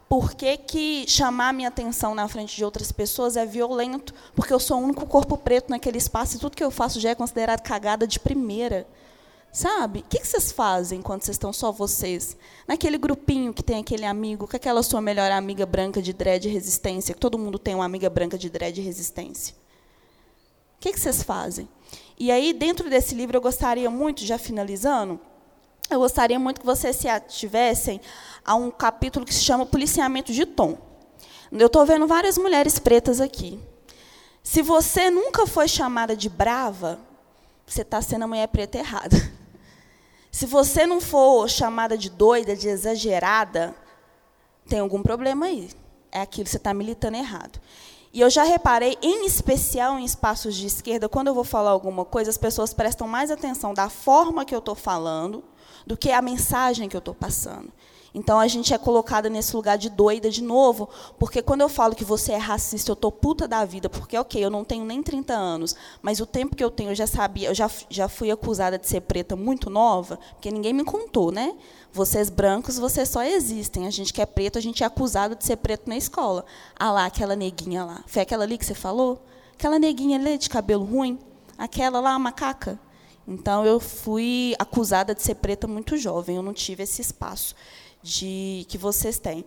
por que, que chamar minha atenção na frente de outras pessoas é violento, porque eu sou o único corpo preto naquele espaço e tudo que eu faço já é considerado cagada de primeira. Sabe? O que vocês fazem quando vocês estão só vocês? Naquele grupinho que tem aquele amigo, com aquela sua melhor amiga branca de dread resistência, que todo mundo tem uma amiga branca de dread resistência. O que vocês fazem? E aí, dentro desse livro, eu gostaria muito, já finalizando, eu gostaria muito que vocês se ativessem a um capítulo que se chama Policiamento de Tom. Eu estou vendo várias mulheres pretas aqui. Se você nunca foi chamada de brava, você está sendo a mulher preta errada. [LAUGHS] Se você não for chamada de doida, de exagerada, tem algum problema aí. É aquilo que você está militando errado. E eu já reparei, em especial em espaços de esquerda, quando eu vou falar alguma coisa, as pessoas prestam mais atenção da forma que eu estou falando do que a mensagem que eu estou passando. Então a gente é colocada nesse lugar de doida de novo, porque quando eu falo que você é racista, eu tô puta da vida, porque ok, eu não tenho nem 30 anos, mas o tempo que eu tenho eu já sabia, eu já, já fui acusada de ser preta muito nova, porque ninguém me contou, né? Vocês brancos, vocês só existem. A gente que é preto, a gente é acusado de ser preto na escola. Ah lá, aquela neguinha lá. Foi aquela ali que você falou? Aquela neguinha ali de cabelo ruim? Aquela lá, macaca? Então eu fui acusada de ser preta muito jovem, eu não tive esse espaço de que vocês têm.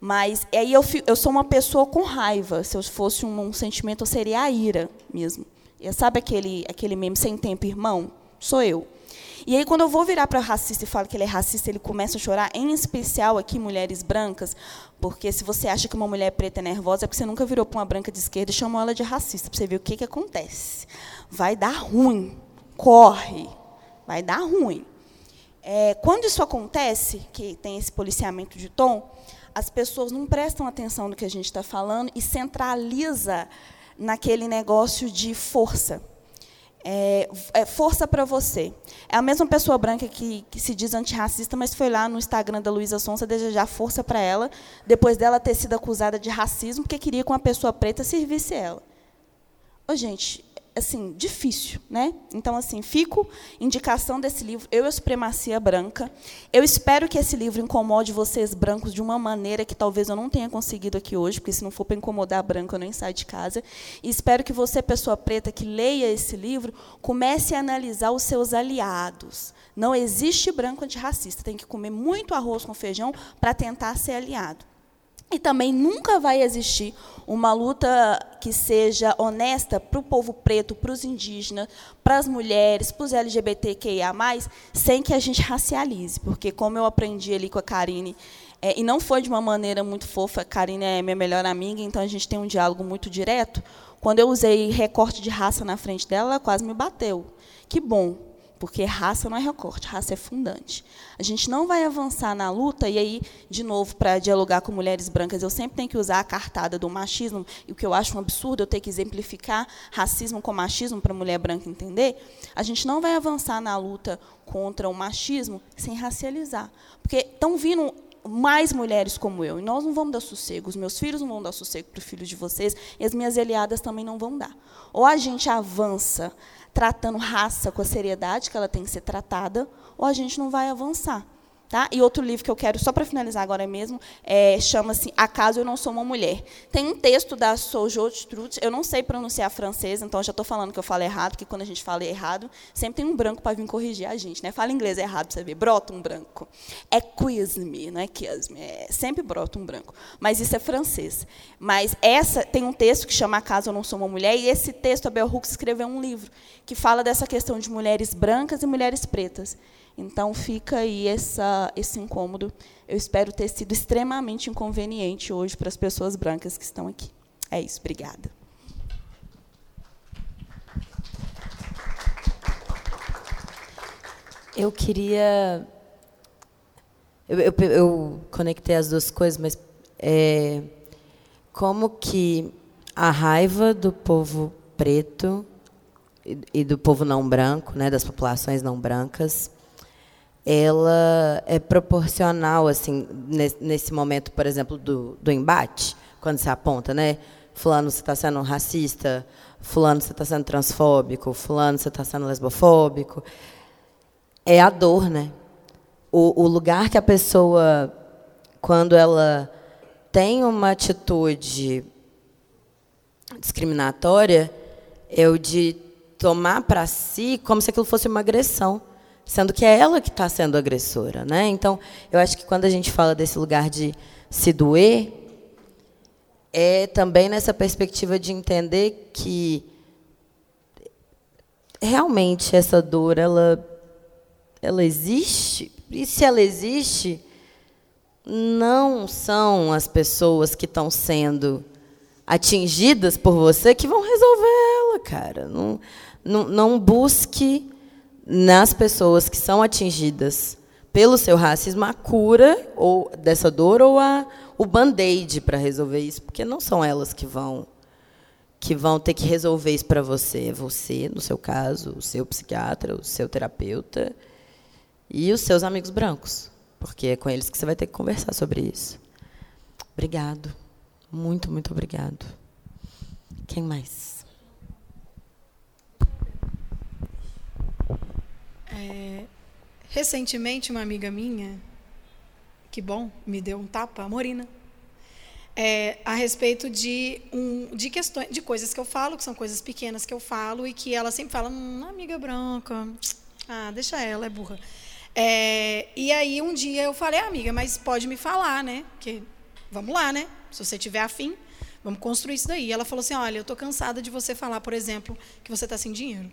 Mas aí eu, eu sou uma pessoa com raiva. Se eu fosse um, um sentimento, eu seria a ira mesmo. E sabe aquele, aquele meme sem tempo, irmão? Sou eu. E aí, quando eu vou virar para racista e falo que ele é racista, ele começa a chorar, em especial aqui, mulheres brancas, porque se você acha que uma mulher preta é nervosa, é porque você nunca virou para uma branca de esquerda e chamou ela de racista, para você ver o que, que acontece. Vai dar ruim. Corre. Vai dar ruim. É, quando isso acontece, que tem esse policiamento de tom, as pessoas não prestam atenção no que a gente está falando e centraliza naquele negócio de força. É, é força para você. É a mesma pessoa branca que, que, se diz antirracista, mas foi lá no Instagram da Luísa Sonsa desejar força para ela, depois dela ter sido acusada de racismo, porque queria que uma pessoa preta servisse ela. Ô, gente, assim, difícil, né? Então, assim, fico indicação desse livro, Eu e a Supremacia Branca. Eu espero que esse livro incomode vocês brancos de uma maneira que talvez eu não tenha conseguido aqui hoje, porque se não for para incomodar branco, eu nem saio de casa. E espero que você, pessoa preta, que leia esse livro, comece a analisar os seus aliados. Não existe branco antirracista, tem que comer muito arroz com feijão para tentar ser aliado. E também nunca vai existir uma luta que seja honesta para o povo preto, para os indígenas, para as mulheres, para os LGBTQIA, sem que a gente racialize. Porque, como eu aprendi ali com a Karine, é, e não foi de uma maneira muito fofa, a Karine é minha melhor amiga, então a gente tem um diálogo muito direto. Quando eu usei recorte de raça na frente dela, ela quase me bateu. Que bom, porque raça não é recorte, raça é fundante. A gente não vai avançar na luta, e aí, de novo, para dialogar com mulheres brancas, eu sempre tenho que usar a cartada do machismo, e o que eu acho um absurdo eu ter que exemplificar racismo com machismo para mulher branca entender. A gente não vai avançar na luta contra o machismo sem racializar. Porque estão vindo mais mulheres como eu. E nós não vamos dar sossego. Os meus filhos não vão dar sossego para os filhos de vocês. E as minhas aliadas também não vão dar. Ou a gente avança tratando raça com a seriedade que ela tem que ser tratada, ou a gente não vai avançar. Tá? E outro livro que eu quero, só para finalizar agora mesmo, é, chama-se Acaso Eu Não Sou Uma Mulher. Tem um texto da Sojourner Truth, eu não sei pronunciar francês, então já estou falando que eu falo errado, porque quando a gente fala errado, sempre tem um branco para vir corrigir a gente. Né? Fala inglês errado, para você ver, brota um branco. É quiz-me, não é kiss-me, é, sempre brota um branco. Mas isso é francês. Mas essa tem um texto que chama Acaso Eu Não Sou Uma Mulher, e esse texto, a Bell Hooks escreveu um livro que fala dessa questão de mulheres brancas e mulheres pretas. Então fica aí essa, esse incômodo. Eu espero ter sido extremamente inconveniente hoje para as pessoas brancas que estão aqui. É isso, obrigada. Eu queria. Eu, eu, eu, conectei as duas coisas, mas é, como que a raiva do povo preto e, e do povo não branco, né, das populações não brancas, ela é proporcional assim nesse momento, por exemplo, do, do embate, quando se aponta, né? Fulano, você está sendo racista, fulano, você está sendo transfóbico, fulano, você está sendo lesbofóbico. É a dor, né? O, o lugar que a pessoa, quando ela tem uma atitude discriminatória, é o de tomar para si como se aquilo fosse uma agressão sendo que é ela que está sendo agressora. Né? Então, eu acho que quando a gente fala desse lugar de se doer, é também nessa perspectiva de entender que realmente essa dor ela ela existe? E se ela existe, não são as pessoas que estão sendo atingidas por você que vão resolver ela, cara. Não, não, não busque nas pessoas que são atingidas pelo seu racismo a cura ou dessa dor ou a, o band-aid para resolver isso, porque não são elas que vão que vão ter que resolver isso para você, é você, no seu caso, o seu psiquiatra, o seu terapeuta e os seus amigos brancos, porque é com eles que você vai ter que conversar sobre isso. Obrigado. Muito, muito obrigado. Quem mais? É, recentemente, uma amiga minha, que bom, me deu um tapa, a Morina, é, a respeito de, um, de questões, de coisas que eu falo, que são coisas pequenas que eu falo, e que ela sempre fala, hum, amiga branca, ah, deixa ela, é burra. É, e aí um dia eu falei, ah, amiga, mas pode me falar, né? Que vamos lá, né? Se você tiver afim, vamos construir isso daí. E ela falou assim, olha, eu estou cansada de você falar, por exemplo, que você está sem dinheiro.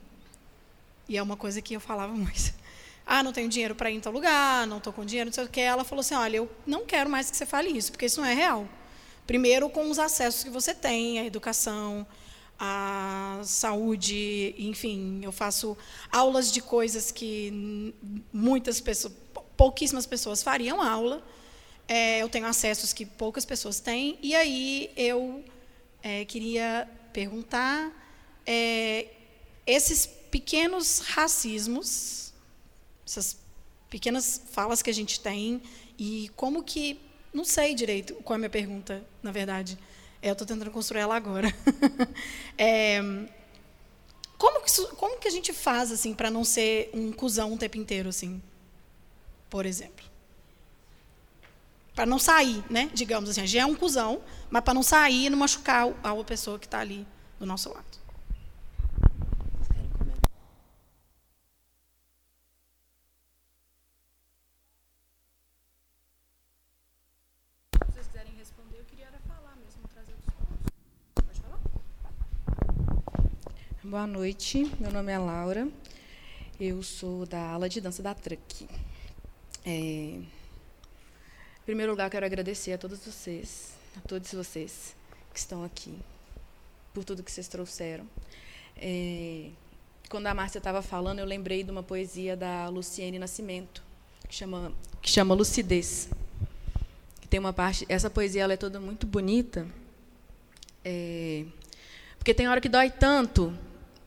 E é uma coisa que eu falava muito. Ah, não tenho dinheiro para ir em tal lugar, não estou com dinheiro, não sei o que. Ela falou assim, olha, eu não quero mais que você fale isso, porque isso não é real. Primeiro, com os acessos que você tem, a educação, a saúde, enfim, eu faço aulas de coisas que muitas pessoas, pouquíssimas pessoas fariam aula. É, eu tenho acessos que poucas pessoas têm. E aí eu é, queria perguntar é, esses pequenos racismos, essas pequenas falas que a gente tem e como que não sei direito qual é a minha pergunta, na verdade. É, eu estou tentando construir ela agora. [LAUGHS] é, como, que, como que a gente faz assim para não ser um cuzão o tempo inteiro, assim? Por exemplo. Para não sair, né? Digamos assim, já é um cuzão, mas para não sair e não machucar a outra pessoa que está ali do nosso lado. Boa noite, meu nome é Laura, eu sou da ala de dança da Truck. É... Em primeiro lugar, quero agradecer a todos vocês, a todos vocês que estão aqui, por tudo que vocês trouxeram. É... Quando a Márcia estava falando, eu lembrei de uma poesia da Luciene Nascimento, que chama, que chama Lucidez. Tem uma parte, essa poesia ela é toda muito bonita, é... porque tem hora que dói tanto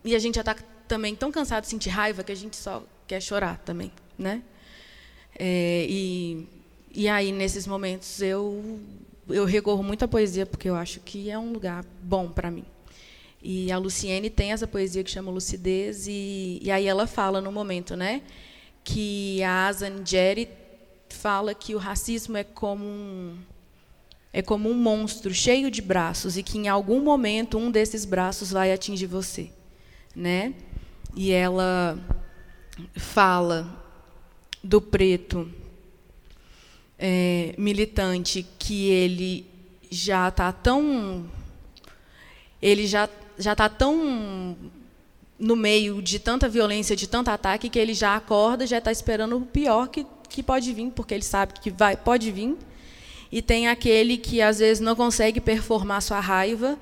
e a gente já está também tão cansado de sentir raiva que a gente só quer chorar também, né? É, e, e aí nesses momentos eu eu recorro muito à poesia porque eu acho que é um lugar bom para mim. E a Luciene tem essa poesia que chama Lucidez e, e aí ela fala no momento, né, que a Asan Jerry fala que o racismo é como um é como um monstro cheio de braços e que em algum momento um desses braços vai atingir você né? E ela fala do preto é, militante que ele já está tão ele já já está tão no meio de tanta violência, de tanto ataque que ele já acorda, já está esperando o pior que, que pode vir, porque ele sabe que vai pode vir. E tem aquele que às vezes não consegue performar sua raiva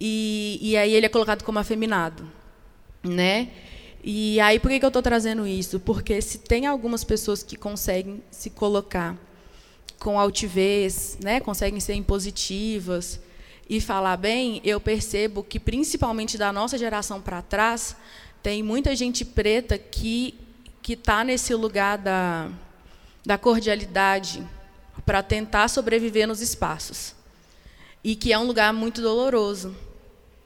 e, e aí ele é colocado como afeminado né? E aí por que, eu estou trazendo isso? Porque se tem algumas pessoas que conseguem se colocar com altivez, né, conseguem ser impositivas e falar bem, eu percebo que principalmente da nossa geração para trás tem muita gente preta que que está nesse lugar da da cordialidade para tentar sobreviver nos espaços e que é um lugar muito doloroso,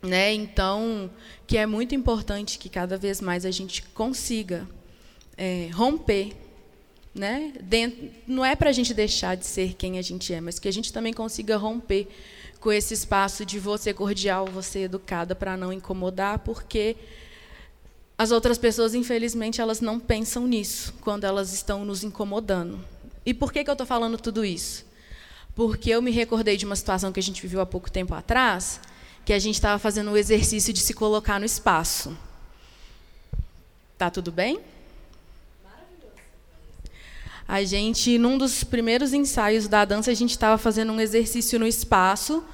né? Então, que é muito importante que cada vez mais a gente consiga é, romper, né? Dentro, não é para a gente deixar de ser quem a gente é, mas que a gente também consiga romper com esse espaço de você cordial, você educada para não incomodar, porque as outras pessoas, infelizmente, elas não pensam nisso quando elas estão nos incomodando. E por que, que eu estou falando tudo isso? Porque eu me recordei de uma situação que a gente viveu há pouco tempo atrás, que a gente estava fazendo o exercício de se colocar no espaço. Tá tudo bem? A gente, num dos primeiros ensaios da dança, a gente estava fazendo um exercício no espaço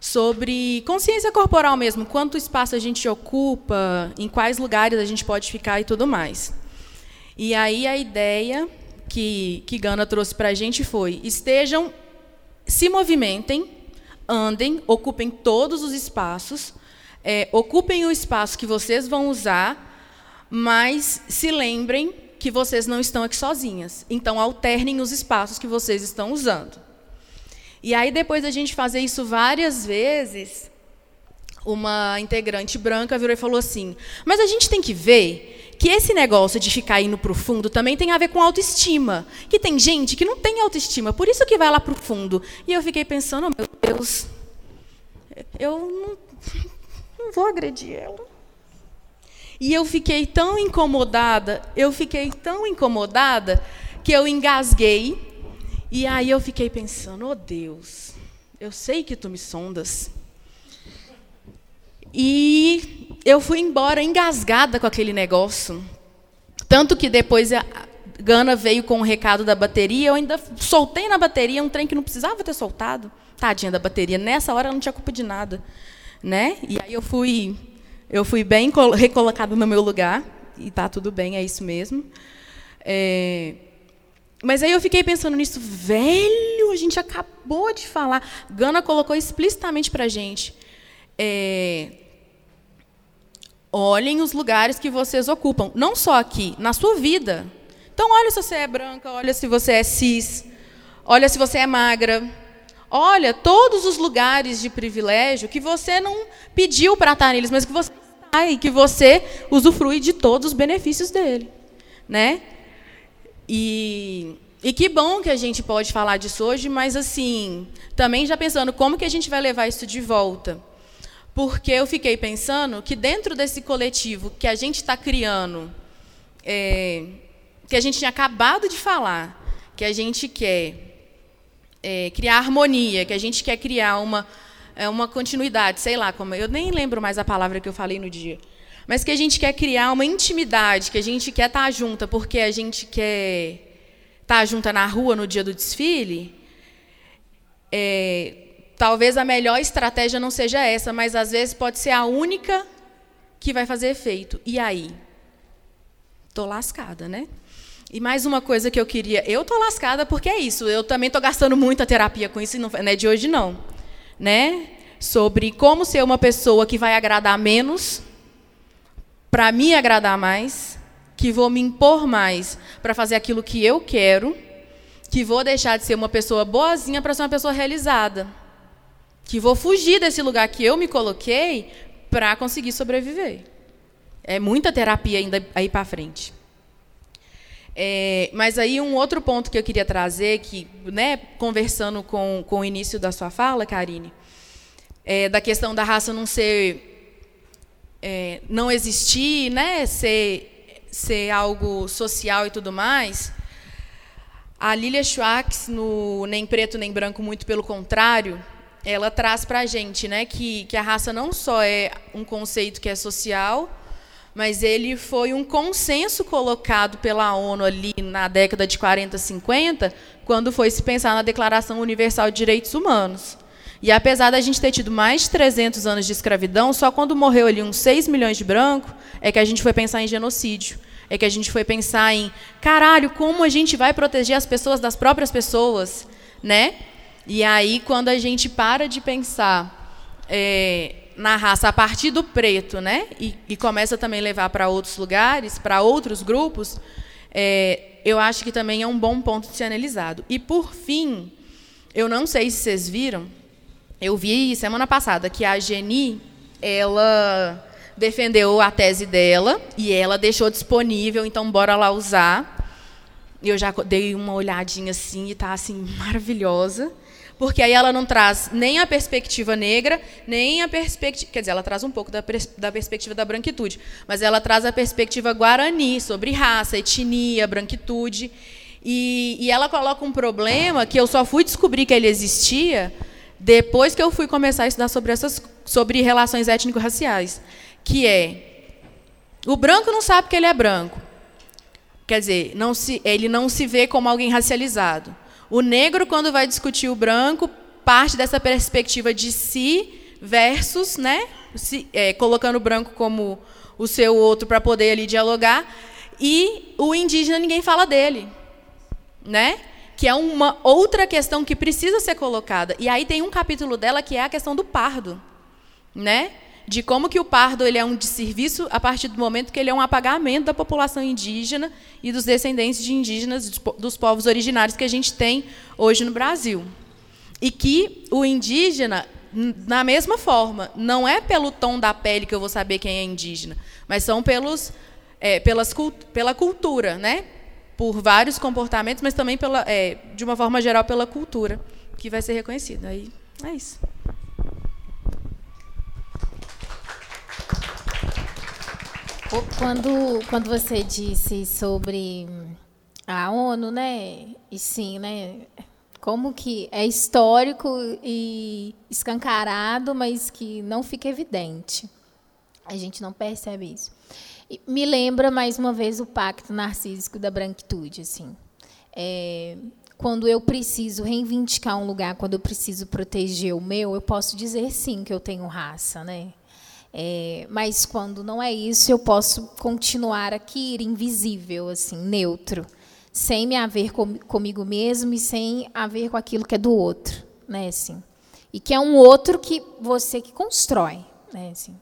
sobre consciência corporal mesmo, quanto espaço a gente ocupa, em quais lugares a gente pode ficar e tudo mais. E aí a ideia que, que Gana trouxe para a gente foi: estejam, se movimentem, andem, ocupem todos os espaços, é, ocupem o espaço que vocês vão usar, mas se lembrem que vocês não estão aqui sozinhas. Então, alternem os espaços que vocês estão usando. E aí, depois da gente fazer isso várias vezes, uma integrante branca virou e falou assim: Mas a gente tem que ver que esse negócio de ficar indo para o fundo também tem a ver com autoestima. Que tem gente que não tem autoestima, por isso que vai lá para o fundo. E eu fiquei pensando: oh, Meu Deus, eu não, não vou agredir ela. E eu fiquei tão incomodada, eu fiquei tão incomodada que eu engasguei. E aí eu fiquei pensando, oh Deus, eu sei que tu me sondas. E eu fui embora engasgada com aquele negócio. Tanto que depois a Gana veio com o recado da bateria, eu ainda soltei na bateria um trem que não precisava ter soltado. Tadinha da bateria, nessa hora ela não tinha culpa de nada, né? E aí eu fui eu fui bem recolocada no meu lugar, e está tudo bem, é isso mesmo. É, mas aí eu fiquei pensando nisso, velho, a gente acabou de falar. Gana colocou explicitamente para gente. É, olhem os lugares que vocês ocupam, não só aqui, na sua vida. Então, olha se você é branca, olha se você é cis, olha se você é magra. Olha todos os lugares de privilégio que você não pediu para estar neles, mas que você e que você usufrui de todos os benefícios dele, né? E, e que bom que a gente pode falar disso hoje, mas assim, também já pensando como que a gente vai levar isso de volta. Porque eu fiquei pensando que dentro desse coletivo que a gente está criando, é, que a gente tinha acabado de falar, que a gente quer é, criar harmonia, que a gente quer criar uma é uma continuidade, sei lá, como eu nem lembro mais a palavra que eu falei no dia. Mas que a gente quer criar uma intimidade, que a gente quer estar junta, porque a gente quer estar junta na rua no dia do desfile. É, talvez a melhor estratégia não seja essa, mas às vezes pode ser a única que vai fazer efeito. E aí? Tô lascada, né? E mais uma coisa que eu queria, eu tô lascada porque é isso. Eu também tô gastando muita terapia com isso, e não é de hoje não né, sobre como ser uma pessoa que vai agradar menos para me agradar mais, que vou me impor mais para fazer aquilo que eu quero, que vou deixar de ser uma pessoa boazinha para ser uma pessoa realizada, que vou fugir desse lugar que eu me coloquei para conseguir sobreviver. É muita terapia ainda aí para frente. É, mas aí um outro ponto que eu queria trazer, que, né, conversando com, com o início da sua fala, Karine, é, da questão da raça não ser, é, não existir, né, ser, ser algo social e tudo mais. A Lilia Schwartz, no Nem Preto Nem Branco, muito pelo contrário, ela traz para a gente né, que, que a raça não só é um conceito que é social, mas ele foi um consenso colocado pela ONU ali na década de 40, 50, quando foi se pensar na Declaração Universal de Direitos Humanos. E apesar da gente ter tido mais de 300 anos de escravidão, só quando morreu ali uns 6 milhões de brancos é que a gente foi pensar em genocídio. É que a gente foi pensar em, caralho, como a gente vai proteger as pessoas das próprias pessoas, né? E aí, quando a gente para de pensar é, na raça a partir do preto, né? E, e começa também a levar para outros lugares, para outros grupos, é, eu acho que também é um bom ponto de ser analisado. E por fim, eu não sei se vocês viram, eu vi semana passada que a Geni, ela defendeu a tese dela e ela deixou disponível, então bora lá usar. Eu já dei uma olhadinha assim e está assim [LAUGHS] maravilhosa porque aí ela não traz nem a perspectiva negra, nem a perspectiva. Quer dizer, ela traz um pouco da, da perspectiva da branquitude, mas ela traz a perspectiva guarani, sobre raça, etnia, branquitude. E, e ela coloca um problema que eu só fui descobrir que ele existia depois que eu fui começar a estudar sobre, essas, sobre relações étnico-raciais, que é o branco não sabe que ele é branco. quer dizer, não se, ele não se vê como alguém racializado. O negro, quando vai discutir o branco, parte dessa perspectiva de si versus, né, se, é, colocando o branco como o seu outro para poder ali dialogar, e o indígena ninguém fala dele, né? Que é uma outra questão que precisa ser colocada. E aí tem um capítulo dela que é a questão do pardo, né? De como que o pardo ele é um desserviço a partir do momento que ele é um apagamento da população indígena e dos descendentes de indígenas dos povos originários que a gente tem hoje no Brasil. E que o indígena na mesma forma, não é pelo tom da pele que eu vou saber quem é indígena, mas são pelos, é, pelas, pela cultura, né? Por vários comportamentos, mas também pela, é, de uma forma geral pela cultura, que vai ser reconhecida. Aí é isso. Quando, quando você disse sobre a ONU, né? E sim, né? como que é histórico e escancarado, mas que não fica evidente. A gente não percebe isso. Me lembra mais uma vez o pacto narcísico da branquitude, assim. É, quando eu preciso reivindicar um lugar, quando eu preciso proteger o meu, eu posso dizer sim que eu tenho raça, né? É, mas quando não é isso, eu posso continuar aqui invisível, assim, neutro sem me haver com, comigo mesmo e sem haver com aquilo que é do outro, né, assim. E que é um outro que você que constrói, né, assim.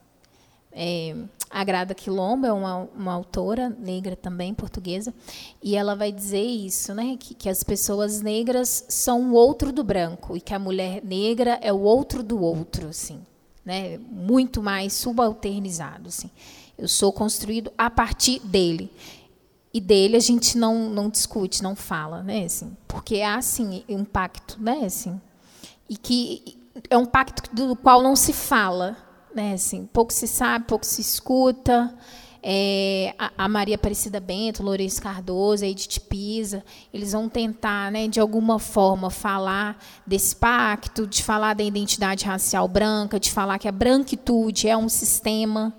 É, a Grada Quilombo é uma, uma autora negra também, portuguesa, e ela vai dizer isso, né, que, que as pessoas negras são o outro do branco e que a mulher negra é o outro do outro, assim, né, muito mais subalternizado, assim. Eu sou construído a partir dele e dele a gente não, não discute, não fala, né, assim, porque há assim um pacto, né, assim, e que é um pacto do qual não se fala, né, assim, pouco se sabe, pouco se escuta. É, a, Maria Aparecida Bento, Lourenço Cardoso, a Edith Pisa, eles vão tentar, né, de alguma forma, falar desse pacto, de falar da identidade racial branca, de falar que a branquitude é um sistema,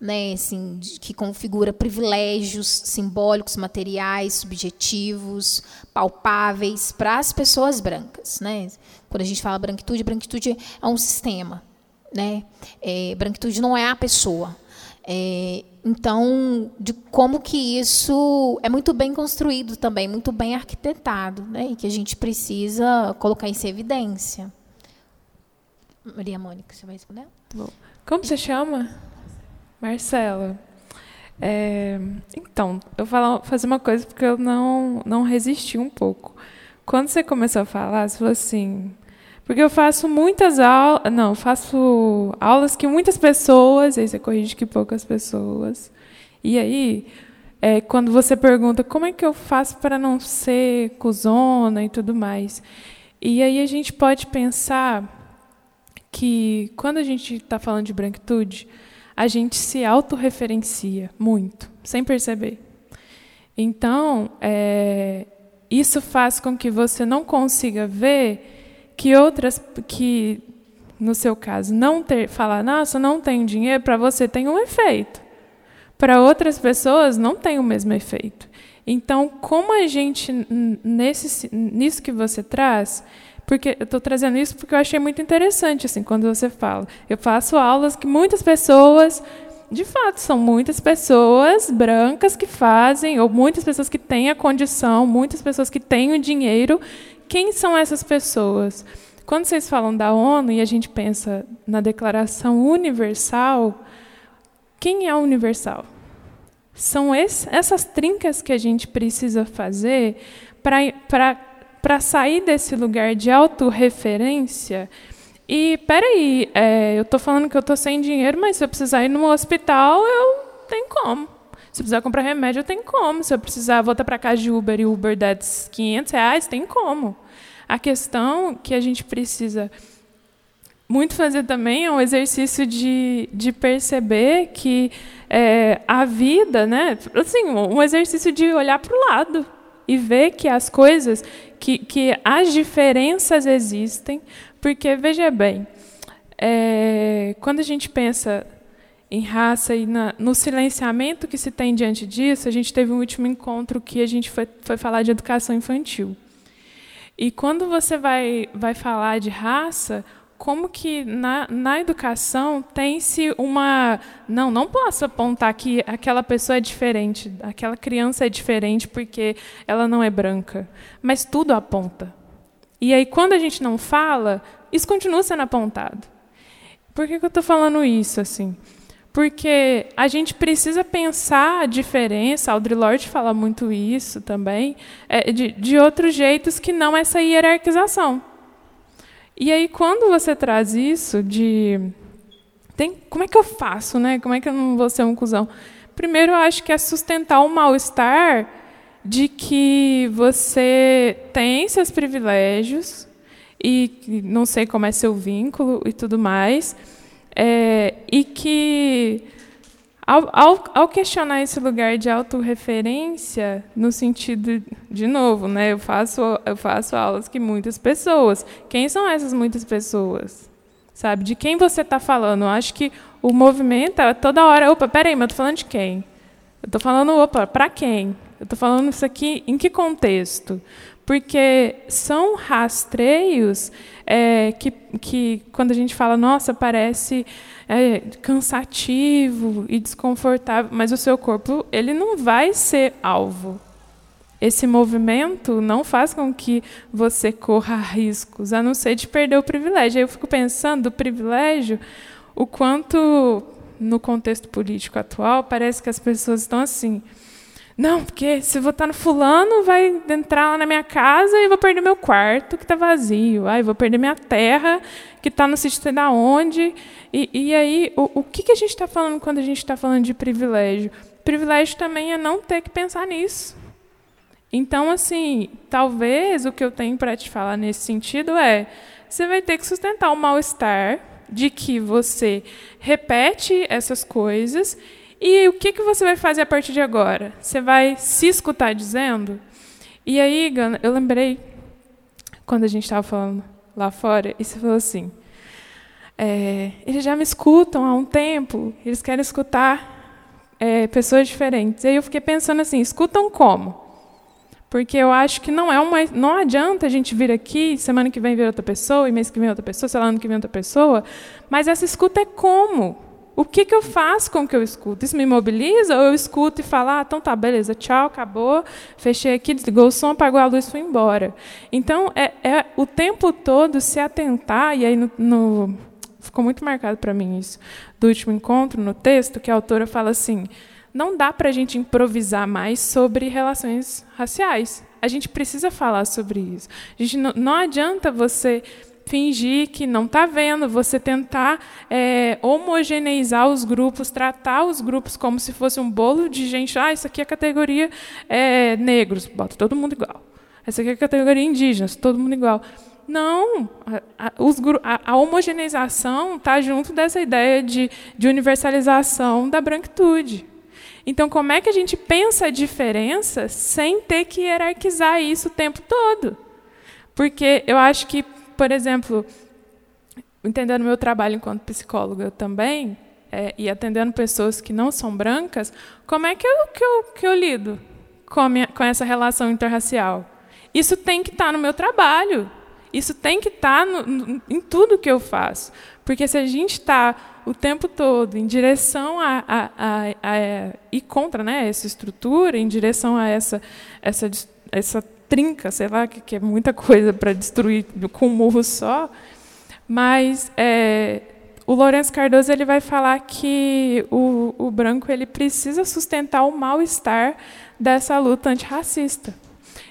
né, assim, que configura privilégios simbólicos, materiais, subjetivos, palpáveis para as pessoas brancas. Né? Quando a gente fala branquitude, branquitude é um sistema. Né? É, branquitude não é a pessoa. É, então, de como que isso é muito bem construído também, muito bem arquitetado, né? e que a gente precisa colocar isso em evidência. Maria Mônica, você vai responder? Como você chama? Marcela, é, então, eu vou fazer uma coisa porque eu não, não resisti um pouco. Quando você começou a falar, você falou assim, porque eu faço muitas aulas, não, faço aulas que muitas pessoas, aí você corrige que poucas pessoas. E aí, é, quando você pergunta como é que eu faço para não ser cuzona e tudo mais, e aí a gente pode pensar que quando a gente está falando de branquitude, a gente se autorreferencia muito, sem perceber. Então, é, isso faz com que você não consiga ver que outras, que no seu caso, não ter, falar, nossa, não tenho dinheiro, para você tem um efeito. Para outras pessoas não tem o mesmo efeito. Então, como a gente, nesse, nisso que você traz, porque eu estou trazendo isso porque eu achei muito interessante assim quando você fala. Eu faço aulas que muitas pessoas, de fato, são muitas pessoas brancas que fazem, ou muitas pessoas que têm a condição, muitas pessoas que têm o dinheiro. Quem são essas pessoas? Quando vocês falam da ONU e a gente pensa na Declaração Universal, quem é universal? São esse, essas trincas que a gente precisa fazer para sair desse lugar de autorreferência. E, peraí, é, eu estou falando que eu estou sem dinheiro, mas se eu precisar ir no hospital, eu tenho como. Se eu precisar comprar remédio, eu tenho como. Se eu precisar voltar para casa de Uber e Uber der 500 reais, tem como. A questão que a gente precisa muito fazer também é um exercício de, de perceber que é, a vida, né, assim, um exercício de olhar para o lado e ver que as coisas, que, que as diferenças existem, porque, veja bem, é, quando a gente pensa em raça e na, no silenciamento que se tem diante disso, a gente teve um último encontro que a gente foi, foi falar de educação infantil. E quando você vai, vai falar de raça, como que na, na educação tem-se uma. Não, não posso apontar que aquela pessoa é diferente, aquela criança é diferente porque ela não é branca. Mas tudo aponta. E aí, quando a gente não fala, isso continua sendo apontado. Por que, que eu estou falando isso assim? Porque a gente precisa pensar a diferença, Audre Lorde fala muito isso também, é, de, de outros jeitos que não essa hierarquização. E aí, quando você traz isso de. Tem, como é que eu faço, né? Como é que eu não vou ser um cuzão? Primeiro, eu acho que é sustentar o mal-estar de que você tem seus privilégios e não sei como é seu vínculo e tudo mais é, e que, ao, ao, ao, questionar esse lugar de autorreferência, no sentido, de novo, né, eu, faço, eu faço aulas que muitas pessoas. Quem são essas muitas pessoas? Sabe? De quem você está falando? Eu acho que o movimento é toda hora. Opa, peraí, mas estou falando de quem? Eu estou falando, opa, para quem? Eu estou falando isso aqui em que contexto? Porque são rastreios é, que, que, quando a gente fala, nossa, parece é, cansativo e desconfortável, mas o seu corpo ele não vai ser alvo. Esse movimento não faz com que você corra riscos, a não ser de perder o privilégio. Eu fico pensando do privilégio, o quanto no contexto político atual parece que as pessoas estão assim não, porque se votar no fulano, vai entrar lá na minha casa e vou perder meu quarto que está vazio. Ai, vou perder minha terra que está no sítio da onde. E, e aí, o, o que, que a gente está falando quando a gente está falando de privilégio? Privilégio também é não ter que pensar nisso. Então, assim, talvez o que eu tenho para te falar nesse sentido é: você vai ter que sustentar o mal-estar de que você repete essas coisas e o que, que você vai fazer a partir de agora? Você vai se escutar dizendo? E aí, Gana, eu lembrei, quando a gente estava falando lá fora, e você falou assim: é, eles já me escutam há um tempo, eles querem escutar é, pessoas diferentes. E aí eu fiquei pensando assim: escutam como? Porque eu acho que não é uma, não adianta a gente vir aqui, semana que vem vir outra pessoa, e mês que vem outra pessoa, sei lá, ano que vem outra pessoa, mas essa escuta é como? O que, que eu faço com o que eu escuto? Isso me mobiliza ou eu escuto e falo, ah, então tá, beleza, tchau, acabou, fechei aqui, desligou o som, apagou a luz fui embora. Então, é, é o tempo todo se atentar, e aí no, no ficou muito marcado para mim isso, do último encontro, no texto, que a autora fala assim, não dá para a gente improvisar mais sobre relações raciais. A gente precisa falar sobre isso. A gente não, não adianta você fingir que não está vendo, você tentar é, homogeneizar os grupos, tratar os grupos como se fosse um bolo de gente. Ah, isso aqui é categoria é, negros, bota todo mundo igual. Essa aqui é categoria indígenas, todo mundo igual. Não, a, a, os, a, a homogeneização está junto dessa ideia de, de universalização da branquitude. Então, como é que a gente pensa a diferença sem ter que hierarquizar isso o tempo todo? Porque eu acho que por exemplo, entendendo meu trabalho enquanto psicóloga também, é, e atendendo pessoas que não são brancas, como é que eu, que eu, que eu lido com, minha, com essa relação interracial? Isso tem que estar tá no meu trabalho. Isso tem que estar tá no, no, em tudo que eu faço. Porque se a gente está o tempo todo em direção a, a, a, a, e contra né, essa estrutura, em direção a essa, essa, essa trinca, sei lá, que, que é muita coisa para destruir com um murro só. Mas é, o Lourenço Cardoso ele vai falar que o, o branco ele precisa sustentar o mal-estar dessa luta antirracista.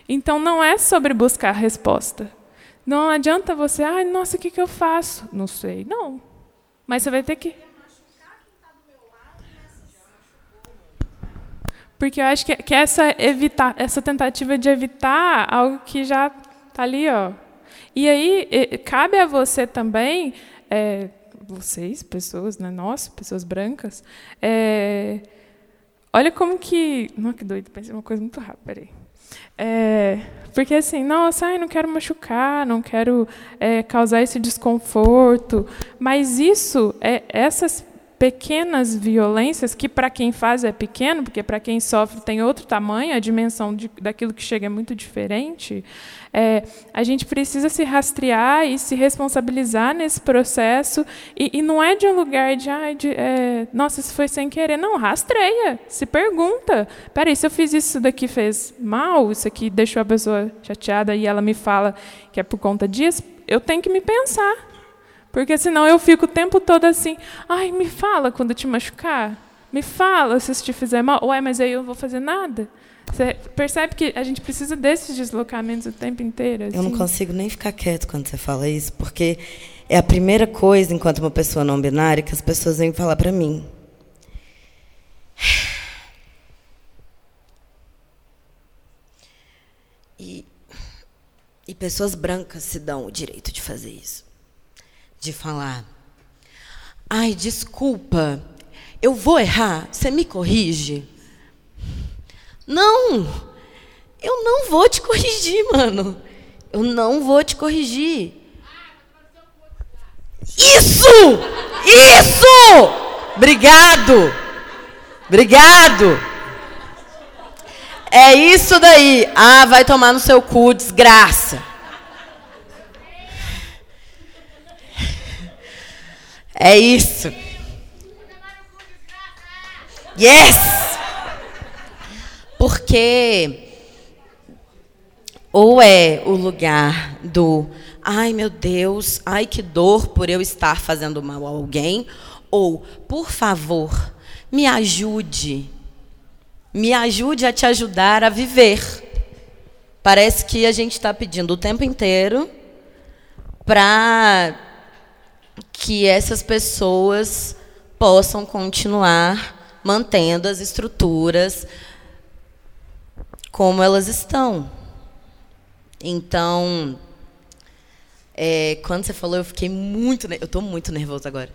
Então, não é sobre buscar resposta. Não adianta você, ai, nossa, o que, que eu faço? Não sei. Não. Mas você vai ter que. Porque eu acho que, que essa, evitar, essa tentativa de evitar algo que já está ali. Ó. E aí, cabe a você também, é, vocês, pessoas, né, nós, pessoas brancas, é, olha como que. Não, que doido, pensei uma coisa muito rápida, peraí. É, porque assim, nossa, ai, não quero machucar, não quero é, causar esse desconforto, mas isso, é, essas pequenas violências, que para quem faz é pequeno, porque para quem sofre tem outro tamanho, a dimensão de, daquilo que chega é muito diferente, é, a gente precisa se rastrear e se responsabilizar nesse processo. E, e não é de um lugar de, ah, de é, nossa, isso foi sem querer. Não, rastreia, se pergunta. Peraí, se eu fiz isso daqui fez mal, isso aqui deixou a pessoa chateada e ela me fala que é por conta disso, eu tenho que me pensar. Porque senão eu fico o tempo todo assim, ai, me fala quando te machucar. Me fala se isso te fizer mal. Ué, mas aí eu não vou fazer nada. Você percebe que a gente precisa desses deslocamentos o tempo inteiro? Assim? Eu não assim? consigo nem ficar quieto quando você fala isso, porque é a primeira coisa, enquanto uma pessoa não binária, que as pessoas vêm falar para mim. [SIGHS] E, e pessoas brancas se dão o direito de fazer isso de falar: ai, desculpa, eu vou errar, você me corrige? Não, eu não vou te corrigir, mano. Eu não vou te corrigir. Isso! Isso! Obrigado! Obrigado! É isso daí. Ah, vai tomar no seu cu, desgraça. É isso. Yes! Porque ou é o lugar do ai meu Deus, ai que dor por eu estar fazendo mal a alguém, ou por favor, me ajude. Me ajude a te ajudar a viver. Parece que a gente está pedindo o tempo inteiro para que essas pessoas possam continuar mantendo as estruturas como elas estão. Então, é, quando você falou, eu fiquei muito. Eu estou muito nervoso agora.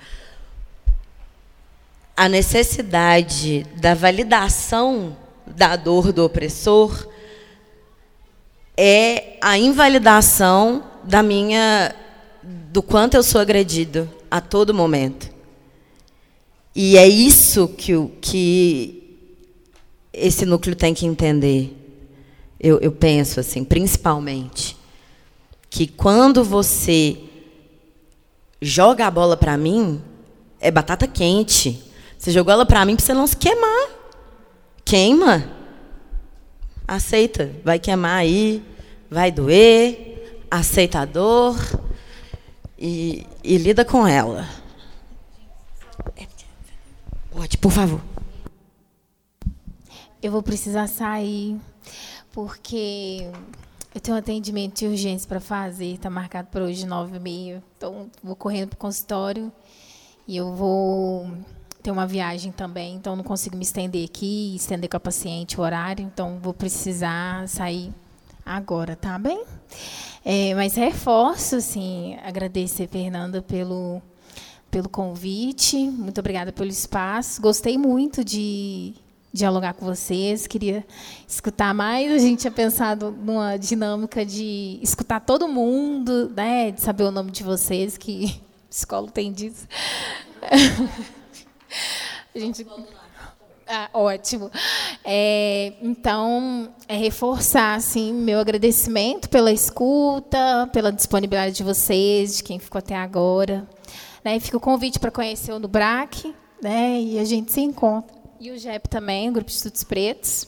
A necessidade da validação da dor do opressor é a invalidação da minha do quanto eu sou agredido a todo momento. E é isso que, que esse núcleo tem que entender. Eu, eu penso assim, principalmente, que quando você joga a bola para mim, é batata quente. Você jogou ela para mim para você não se queimar. Queima. Aceita. Vai queimar aí, vai doer, aceita a dor e, e lida com ela. Pode, por favor. Eu vou precisar sair, porque eu tenho um atendimento de urgência para fazer, está marcado para hoje, nove e meia. Então, vou correndo para o consultório e eu vou ter uma viagem também, então não consigo me estender aqui, estender com a paciente o horário, então vou precisar sair agora, tá bem? É, mas reforço, assim, agradecer, Fernanda, pelo, pelo convite. Muito obrigada pelo espaço. Gostei muito de dialogar com vocês, queria escutar mais. A gente tinha pensado numa dinâmica de escutar todo mundo, né, de saber o nome de vocês, que [LAUGHS] escola tem disso. [LAUGHS] A gente ah, ótimo. É, então, é reforçar assim, meu agradecimento pela escuta, pela disponibilidade de vocês, de quem ficou até agora. Né? Fica o convite para conhecer o Nubrac, né? e a gente se encontra. E o GEP também, o Grupo de Estudos Pretos.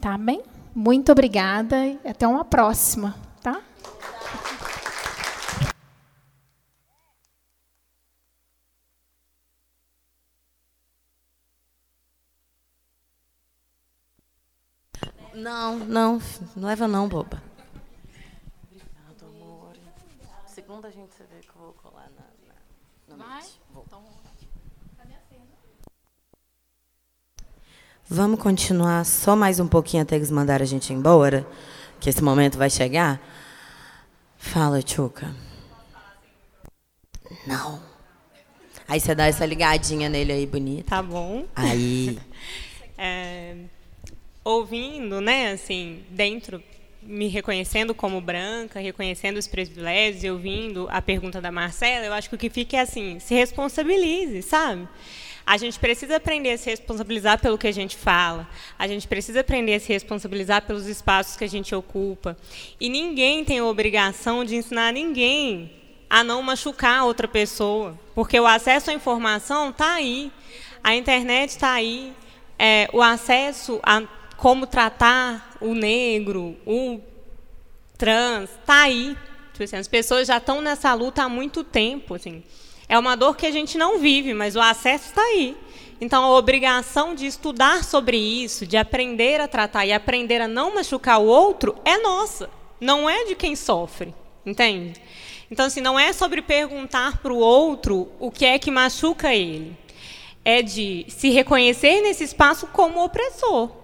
Tá bem? Muito obrigada e até uma próxima. Tá? Não, não, não leva não, boba. Obrigado, amor. Segunda a gente se vê que eu vou colar na, na, na Vai? Vou. Então, Vamos continuar só mais um pouquinho até eles mandarem a gente embora, que esse momento vai chegar. Fala, Tchuca. Não. Aí você dá essa ligadinha nele aí, bonita. Tá bom. Aí. [LAUGHS] é ouvindo, né, assim, dentro, me reconhecendo como branca, reconhecendo os privilégios e ouvindo a pergunta da Marcela, eu acho que o que fica é assim, se responsabilize, sabe? A gente precisa aprender a se responsabilizar pelo que a gente fala. A gente precisa aprender a se responsabilizar pelos espaços que a gente ocupa. E ninguém tem a obrigação de ensinar ninguém a não machucar outra pessoa, porque o acesso à informação está aí, a internet está aí, é, o acesso a como tratar o negro, o trans, está aí. Tipo assim, as pessoas já estão nessa luta há muito tempo. Assim. É uma dor que a gente não vive, mas o acesso está aí. Então, a obrigação de estudar sobre isso, de aprender a tratar e aprender a não machucar o outro, é nossa, não é de quem sofre, entende? Então, assim, não é sobre perguntar para o outro o que é que machuca ele. É de se reconhecer nesse espaço como opressor,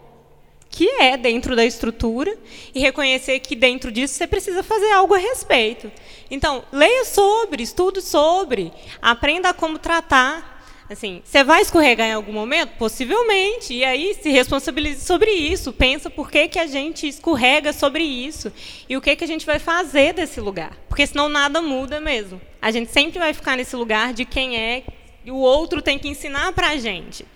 que é dentro da estrutura, e reconhecer que dentro disso você precisa fazer algo a respeito. Então, leia sobre, estude sobre, aprenda como tratar Assim, você vai escorregar em algum momento? Possivelmente. E aí se responsabilize sobre isso. Pensa por que, que a gente escorrega sobre isso. E o que, que a gente vai fazer desse lugar. Porque senão nada muda mesmo. A gente sempre vai ficar nesse lugar de quem é e o outro tem que ensinar para a gente.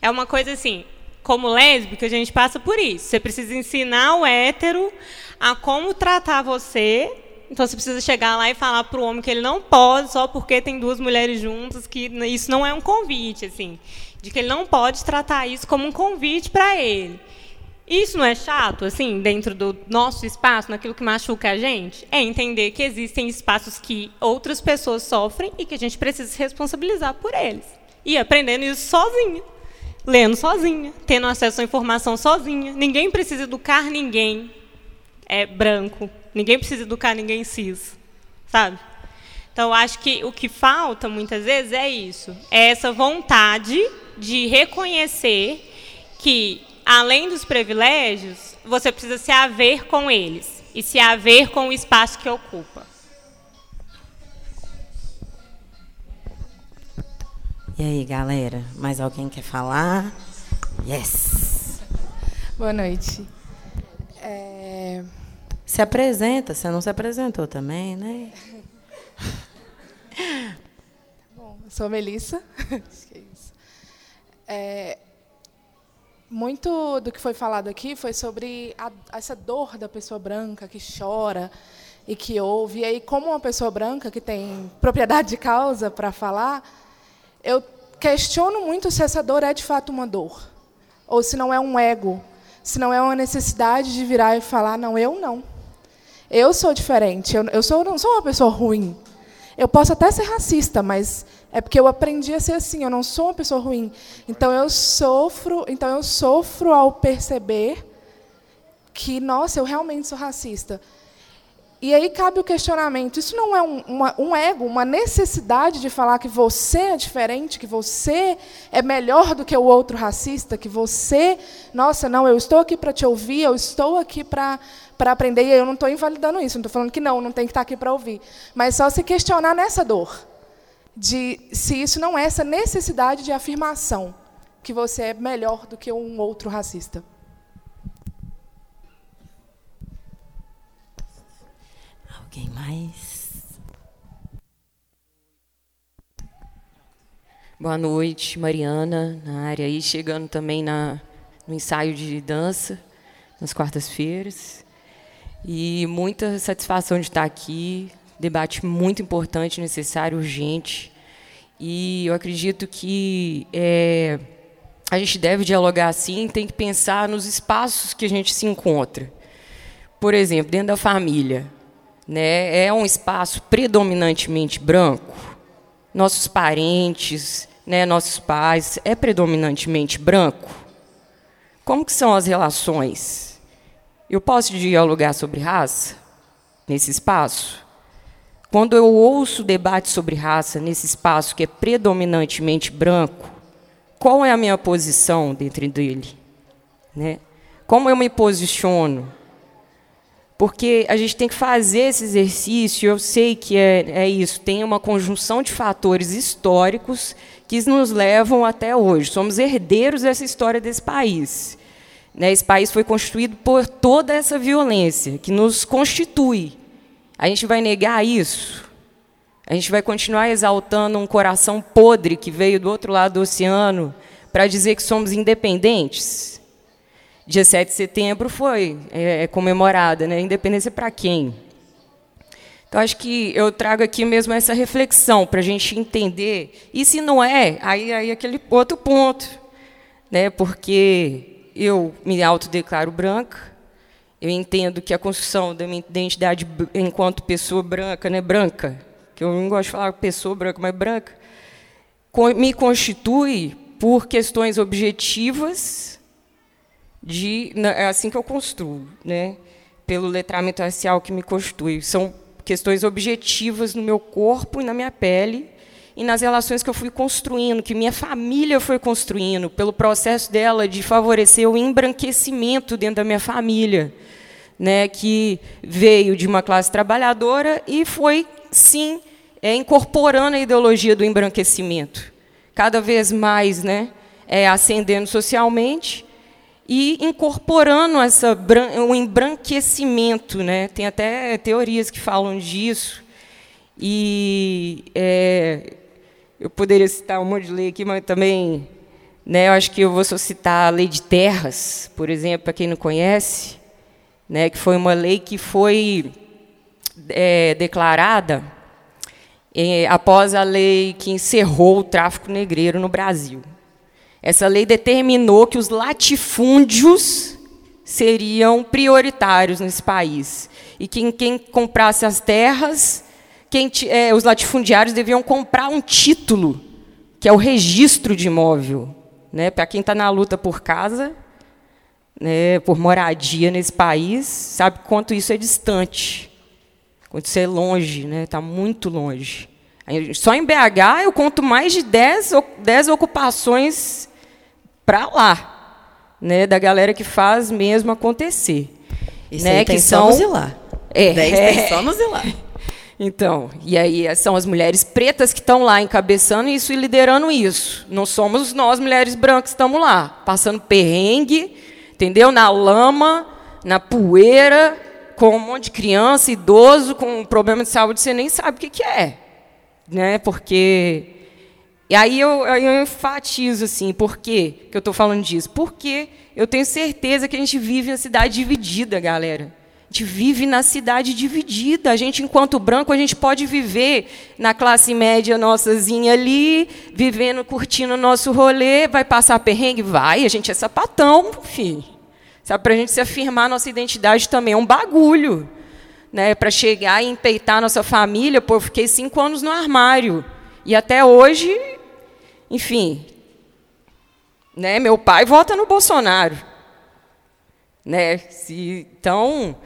É uma coisa assim, como lésbica, a gente passa por isso. Você precisa ensinar o hétero a como tratar você então você precisa chegar lá e falar para o homem que ele não pode só porque tem duas mulheres juntas, que isso não é um convite, assim, de que ele não pode tratar isso como um convite para ele. Isso não é chato, assim, dentro do nosso espaço, naquilo que machuca a gente? É entender que existem espaços que outras pessoas sofrem e que a gente precisa se responsabilizar por eles. E aprendendo isso sozinha, lendo sozinha, tendo acesso à informação sozinha. Ninguém precisa educar ninguém é branco, Ninguém precisa educar ninguém cis, sabe? Então, acho que o que falta muitas vezes é isso, é essa vontade de reconhecer que, além dos privilégios, você precisa se haver com eles e se haver com o espaço que ocupa. E aí, galera? Mais alguém quer falar? Yes! Boa noite. É... Se apresenta, você não se apresentou também, né? [LAUGHS] Bom, eu sou a Melissa. [LAUGHS] Acho que é isso. É, muito do que foi falado aqui foi sobre a, essa dor da pessoa branca que chora e que ouve. E aí, como uma pessoa branca que tem propriedade de causa para falar, eu questiono muito se essa dor é de fato uma dor, ou se não é um ego, se não é uma necessidade de virar e falar, não, eu não. Eu sou diferente, eu, eu sou, não sou uma pessoa ruim. Eu posso até ser racista, mas é porque eu aprendi a ser assim, eu não sou uma pessoa ruim. Então eu sofro, então eu sofro ao perceber que, nossa, eu realmente sou racista. E aí cabe o questionamento: isso não é um, uma, um ego, uma necessidade de falar que você é diferente, que você é melhor do que o outro racista, que você, nossa, não, eu estou aqui para te ouvir, eu estou aqui para aprender, e eu não estou invalidando isso, não estou falando que não, não tem que estar aqui para ouvir. Mas só se questionar nessa dor, de se isso não é essa necessidade de afirmação, que você é melhor do que um outro racista. Alguém mais? Boa noite, Mariana, na área aí, chegando também na, no ensaio de dança, nas quartas-feiras. E muita satisfação de estar aqui. Debate muito importante, necessário, urgente. E eu acredito que é, a gente deve dialogar assim, tem que pensar nos espaços que a gente se encontra. Por exemplo, dentro da família, né, é um espaço predominantemente branco. Nossos parentes, né, nossos pais, é predominantemente branco. Como que são as relações? Eu posso dialogar sobre raça nesse espaço? Quando eu ouço debate sobre raça nesse espaço que é predominantemente branco, qual é a minha posição dentro dele? Né? Como eu me posiciono? Porque a gente tem que fazer esse exercício, eu sei que é, é isso, tem uma conjunção de fatores históricos que nos levam até hoje. Somos herdeiros dessa história desse país. Né, esse país foi constituído por toda essa violência que nos constitui. A gente vai negar isso? A gente vai continuar exaltando um coração podre que veio do outro lado do oceano para dizer que somos independentes? Dia 7 de setembro foi é, é comemorada, né? Independência para quem? Então, acho que eu trago aqui mesmo essa reflexão para a gente entender. E se não é, aí, aí aquele outro ponto. Né? Porque eu me autodeclaro branca, eu entendo que a construção da minha identidade enquanto pessoa branca, né, branca, que eu não gosto de falar pessoa branca, mas branca, me constitui por questões objetivas de é assim que eu construo, né? Pelo letramento racial que me constitui. São questões objetivas no meu corpo e na minha pele e nas relações que eu fui construindo, que minha família foi construindo, pelo processo dela de favorecer o embranquecimento dentro da minha família, né, que veio de uma classe trabalhadora e foi, sim, é, incorporando a ideologia do embranquecimento, cada vez mais né, é, ascendendo socialmente e incorporando essa o embranquecimento, né? Tem até teorias que falam disso. E é, eu poderia citar um monte de lei aqui, mas também, né? Eu acho que eu vou só citar a lei de terras, por exemplo, para quem não conhece, né? Que foi uma lei que foi é, declarada é, após a lei que encerrou o tráfico negreiro no Brasil. Essa lei determinou que os latifúndios seriam prioritários nesse país. E que quem comprasse as terras, quem, é, os latifundiários deviam comprar um título, que é o registro de imóvel. Né? Para quem está na luta por casa, né, por moradia nesse país, sabe quanto isso é distante, quanto isso é longe, está né? Tá muito longe. Só em BH eu conto mais de 10, 10 ocupações para lá, né, da galera que faz mesmo acontecer. Isso né, que são no Zilar. É, 10 é, tem só no Zilar. [LAUGHS] Então, e aí são as mulheres pretas que estão lá encabeçando isso e liderando isso. Não somos nós, mulheres brancas, que estamos lá, passando perrengue, entendeu? Na lama, na poeira, com um monte de criança, idoso, com um problema de saúde, você nem sabe o que, que é. Né? Porque e aí eu, eu enfatizo assim, por quê que eu estou falando disso? Porque eu tenho certeza que a gente vive na cidade dividida, galera. A gente vive na cidade dividida. A gente, enquanto branco, a gente pode viver na classe média nossazinha ali, vivendo, curtindo o nosso rolê, vai passar perrengue? Vai, a gente é sapatão, enfim. Sabe, para a gente se afirmar nossa identidade também é um bagulho. Né, para chegar e empeitar nossa família, pô, eu fiquei cinco anos no armário. E até hoje enfim, né, meu pai vota no Bolsonaro. Né? Se, então,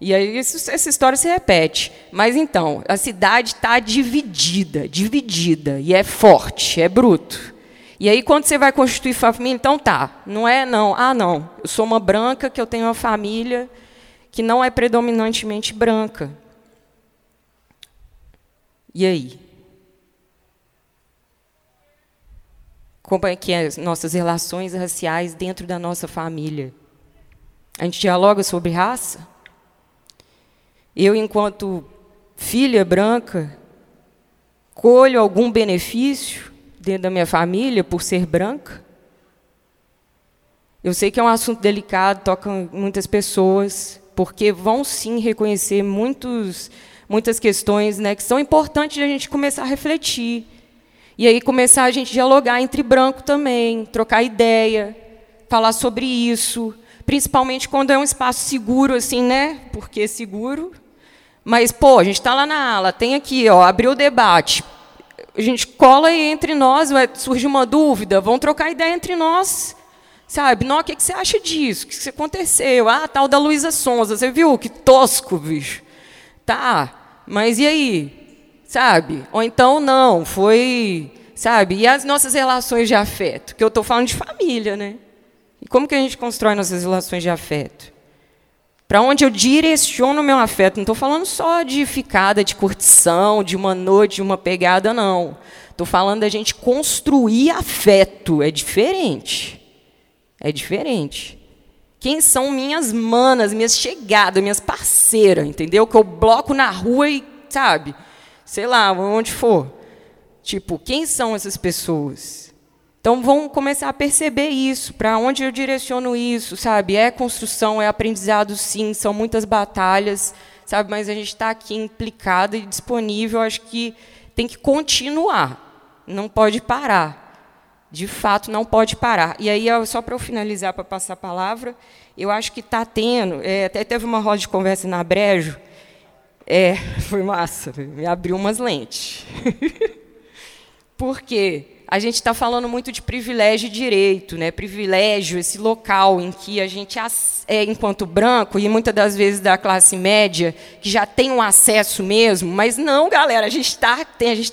e aí isso, essa história se repete. Mas então, a cidade está dividida, dividida, e é forte, é bruto. E aí, quando você vai constituir família, então tá, não é não, ah não, eu sou uma branca que eu tenho uma família que não é predominantemente branca. E aí? Como é que é as nossas relações raciais dentro da nossa família. A gente dialoga sobre raça. Eu, enquanto filha branca, colho algum benefício dentro da minha família por ser branca? Eu sei que é um assunto delicado, toca muitas pessoas, porque vão sim reconhecer muitos, muitas questões né, que são importantes de a gente começar a refletir. E aí começar a gente dialogar entre branco também, trocar ideia, falar sobre isso, principalmente quando é um espaço seguro, assim, né? Porque é seguro. Mas, pô, a gente está lá na ala, tem aqui, ó, abriu o debate. A gente cola aí entre nós, vai surgir uma dúvida, vamos trocar ideia entre nós. Sabe, não, o que, que você acha disso? O que, que aconteceu? Ah, tal da Luísa Sonza, você viu? Que tosco, bicho. Tá, mas e aí? Sabe? Ou então não, foi, sabe? E as nossas relações de afeto, que eu estou falando de família, né? E como que a gente constrói nossas relações de afeto? Para onde eu direciono o meu afeto? Não estou falando só de ficada, de curtição, de uma noite, de uma pegada, não. Estou falando da gente construir afeto. É diferente. É diferente. Quem são minhas manas, minhas chegadas, minhas parceiras, entendeu? Que eu bloco na rua e, sabe? Sei lá, onde for. Tipo, quem são essas pessoas? Então vão começar a perceber isso, para onde eu direciono isso, sabe? É construção, é aprendizado, sim, são muitas batalhas, sabe? Mas a gente está aqui implicado e disponível. Acho que tem que continuar, não pode parar. De fato, não pode parar. E aí, só para eu finalizar, para passar a palavra, eu acho que está tendo, é, até teve uma roda de conversa na Brejo, é, [LAUGHS] foi massa, me abriu umas lentes. [LAUGHS] Porque a gente está falando muito de privilégio e direito, né? privilégio, esse local em que a gente, é, enquanto branco, e muitas das vezes da classe média, que já tem um acesso mesmo, mas não, galera, a gente está.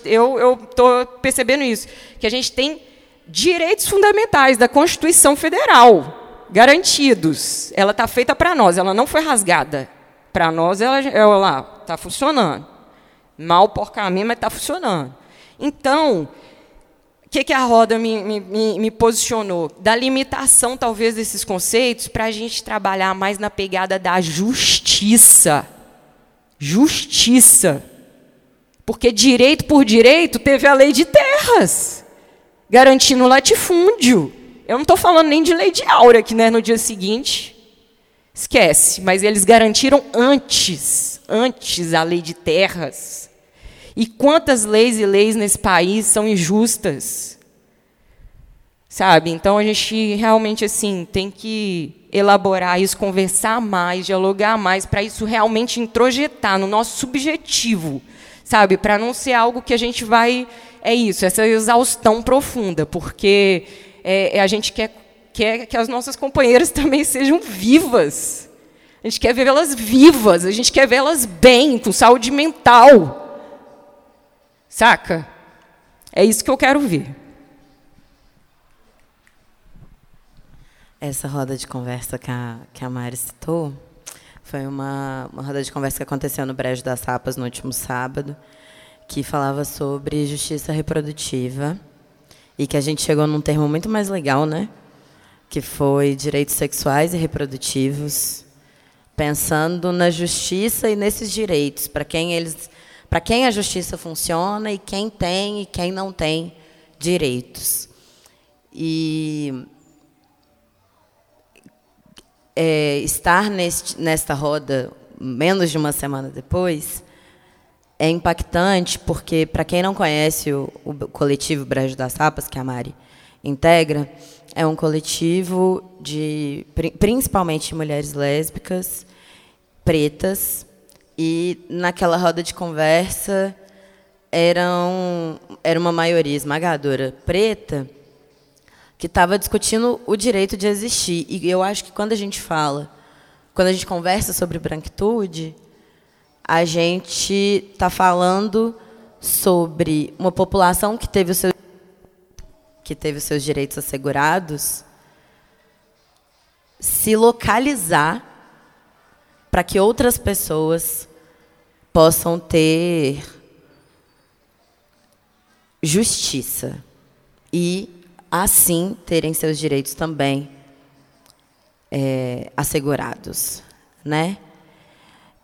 Eu estou percebendo isso, que a gente tem direitos fundamentais da Constituição Federal garantidos. Ela está feita para nós, ela não foi rasgada. Para nós, ela, ela está funcionando. Mal porcamente, mas está funcionando. Então, o que, que a roda me, me, me posicionou? Da limitação, talvez, desses conceitos, para a gente trabalhar mais na pegada da justiça. Justiça. Porque direito por direito teve a lei de terras, garantindo latifúndio. Eu não estou falando nem de lei de aura, que né, no dia seguinte Esquece, mas eles garantiram antes, antes a lei de terras. E quantas leis e leis nesse país são injustas? Sabe? Então a gente realmente assim tem que elaborar isso, conversar mais, dialogar mais para isso realmente introjetar no nosso subjetivo, sabe? Para não ser algo que a gente vai é isso, essa exaustão profunda, porque é, a gente quer quer que as nossas companheiras [LAUGHS] também sejam vivas. A gente quer vê-las vivas, a gente quer vê-las bem, com saúde mental. Saca? É isso que eu quero ver. Essa roda de conversa que a, que a Mari citou foi uma, uma roda de conversa que aconteceu no Brejo das Sapas no último sábado, que falava sobre justiça reprodutiva e que a gente chegou num termo muito mais legal, né? Que foi direitos sexuais e reprodutivos, pensando na justiça e nesses direitos, para quem eles, para quem a justiça funciona e quem tem e quem não tem direitos. E é, estar neste, nesta roda menos de uma semana depois é impactante porque para quem não conhece o, o coletivo Brejo das Sapas que a Mari integra é um coletivo de principalmente mulheres lésbicas, pretas, e naquela roda de conversa eram, era uma maioria esmagadora preta que estava discutindo o direito de existir. E eu acho que quando a gente fala, quando a gente conversa sobre branquitude, a gente está falando sobre uma população que teve o seu que teve os seus direitos assegurados, se localizar para que outras pessoas possam ter justiça e, assim, terem seus direitos também é, assegurados. Né?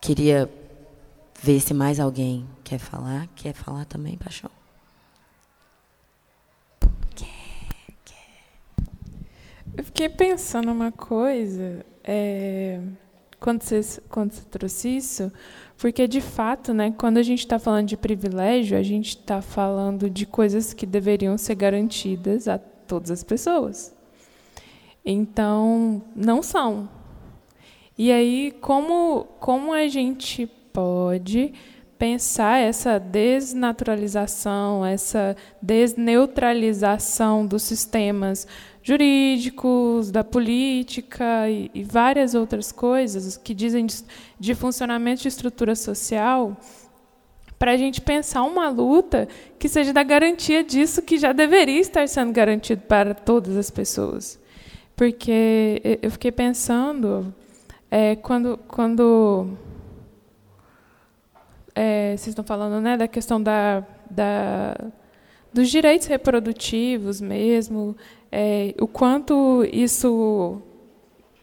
Queria ver se mais alguém quer falar. Quer falar também, Paixão? Fiquei pensando uma coisa é, quando, você, quando você trouxe isso, porque de fato, né, quando a gente está falando de privilégio, a gente está falando de coisas que deveriam ser garantidas a todas as pessoas. Então, não são. E aí, como, como a gente pode pensar essa desnaturalização, essa desneutralização dos sistemas jurídicos, da política e, e várias outras coisas que dizem de, de funcionamento de estrutura social, para a gente pensar uma luta que seja da garantia disso que já deveria estar sendo garantido para todas as pessoas. Porque eu fiquei pensando, é, quando, quando é, vocês estão falando né, da questão da, da, dos direitos reprodutivos mesmo, é, o quanto isso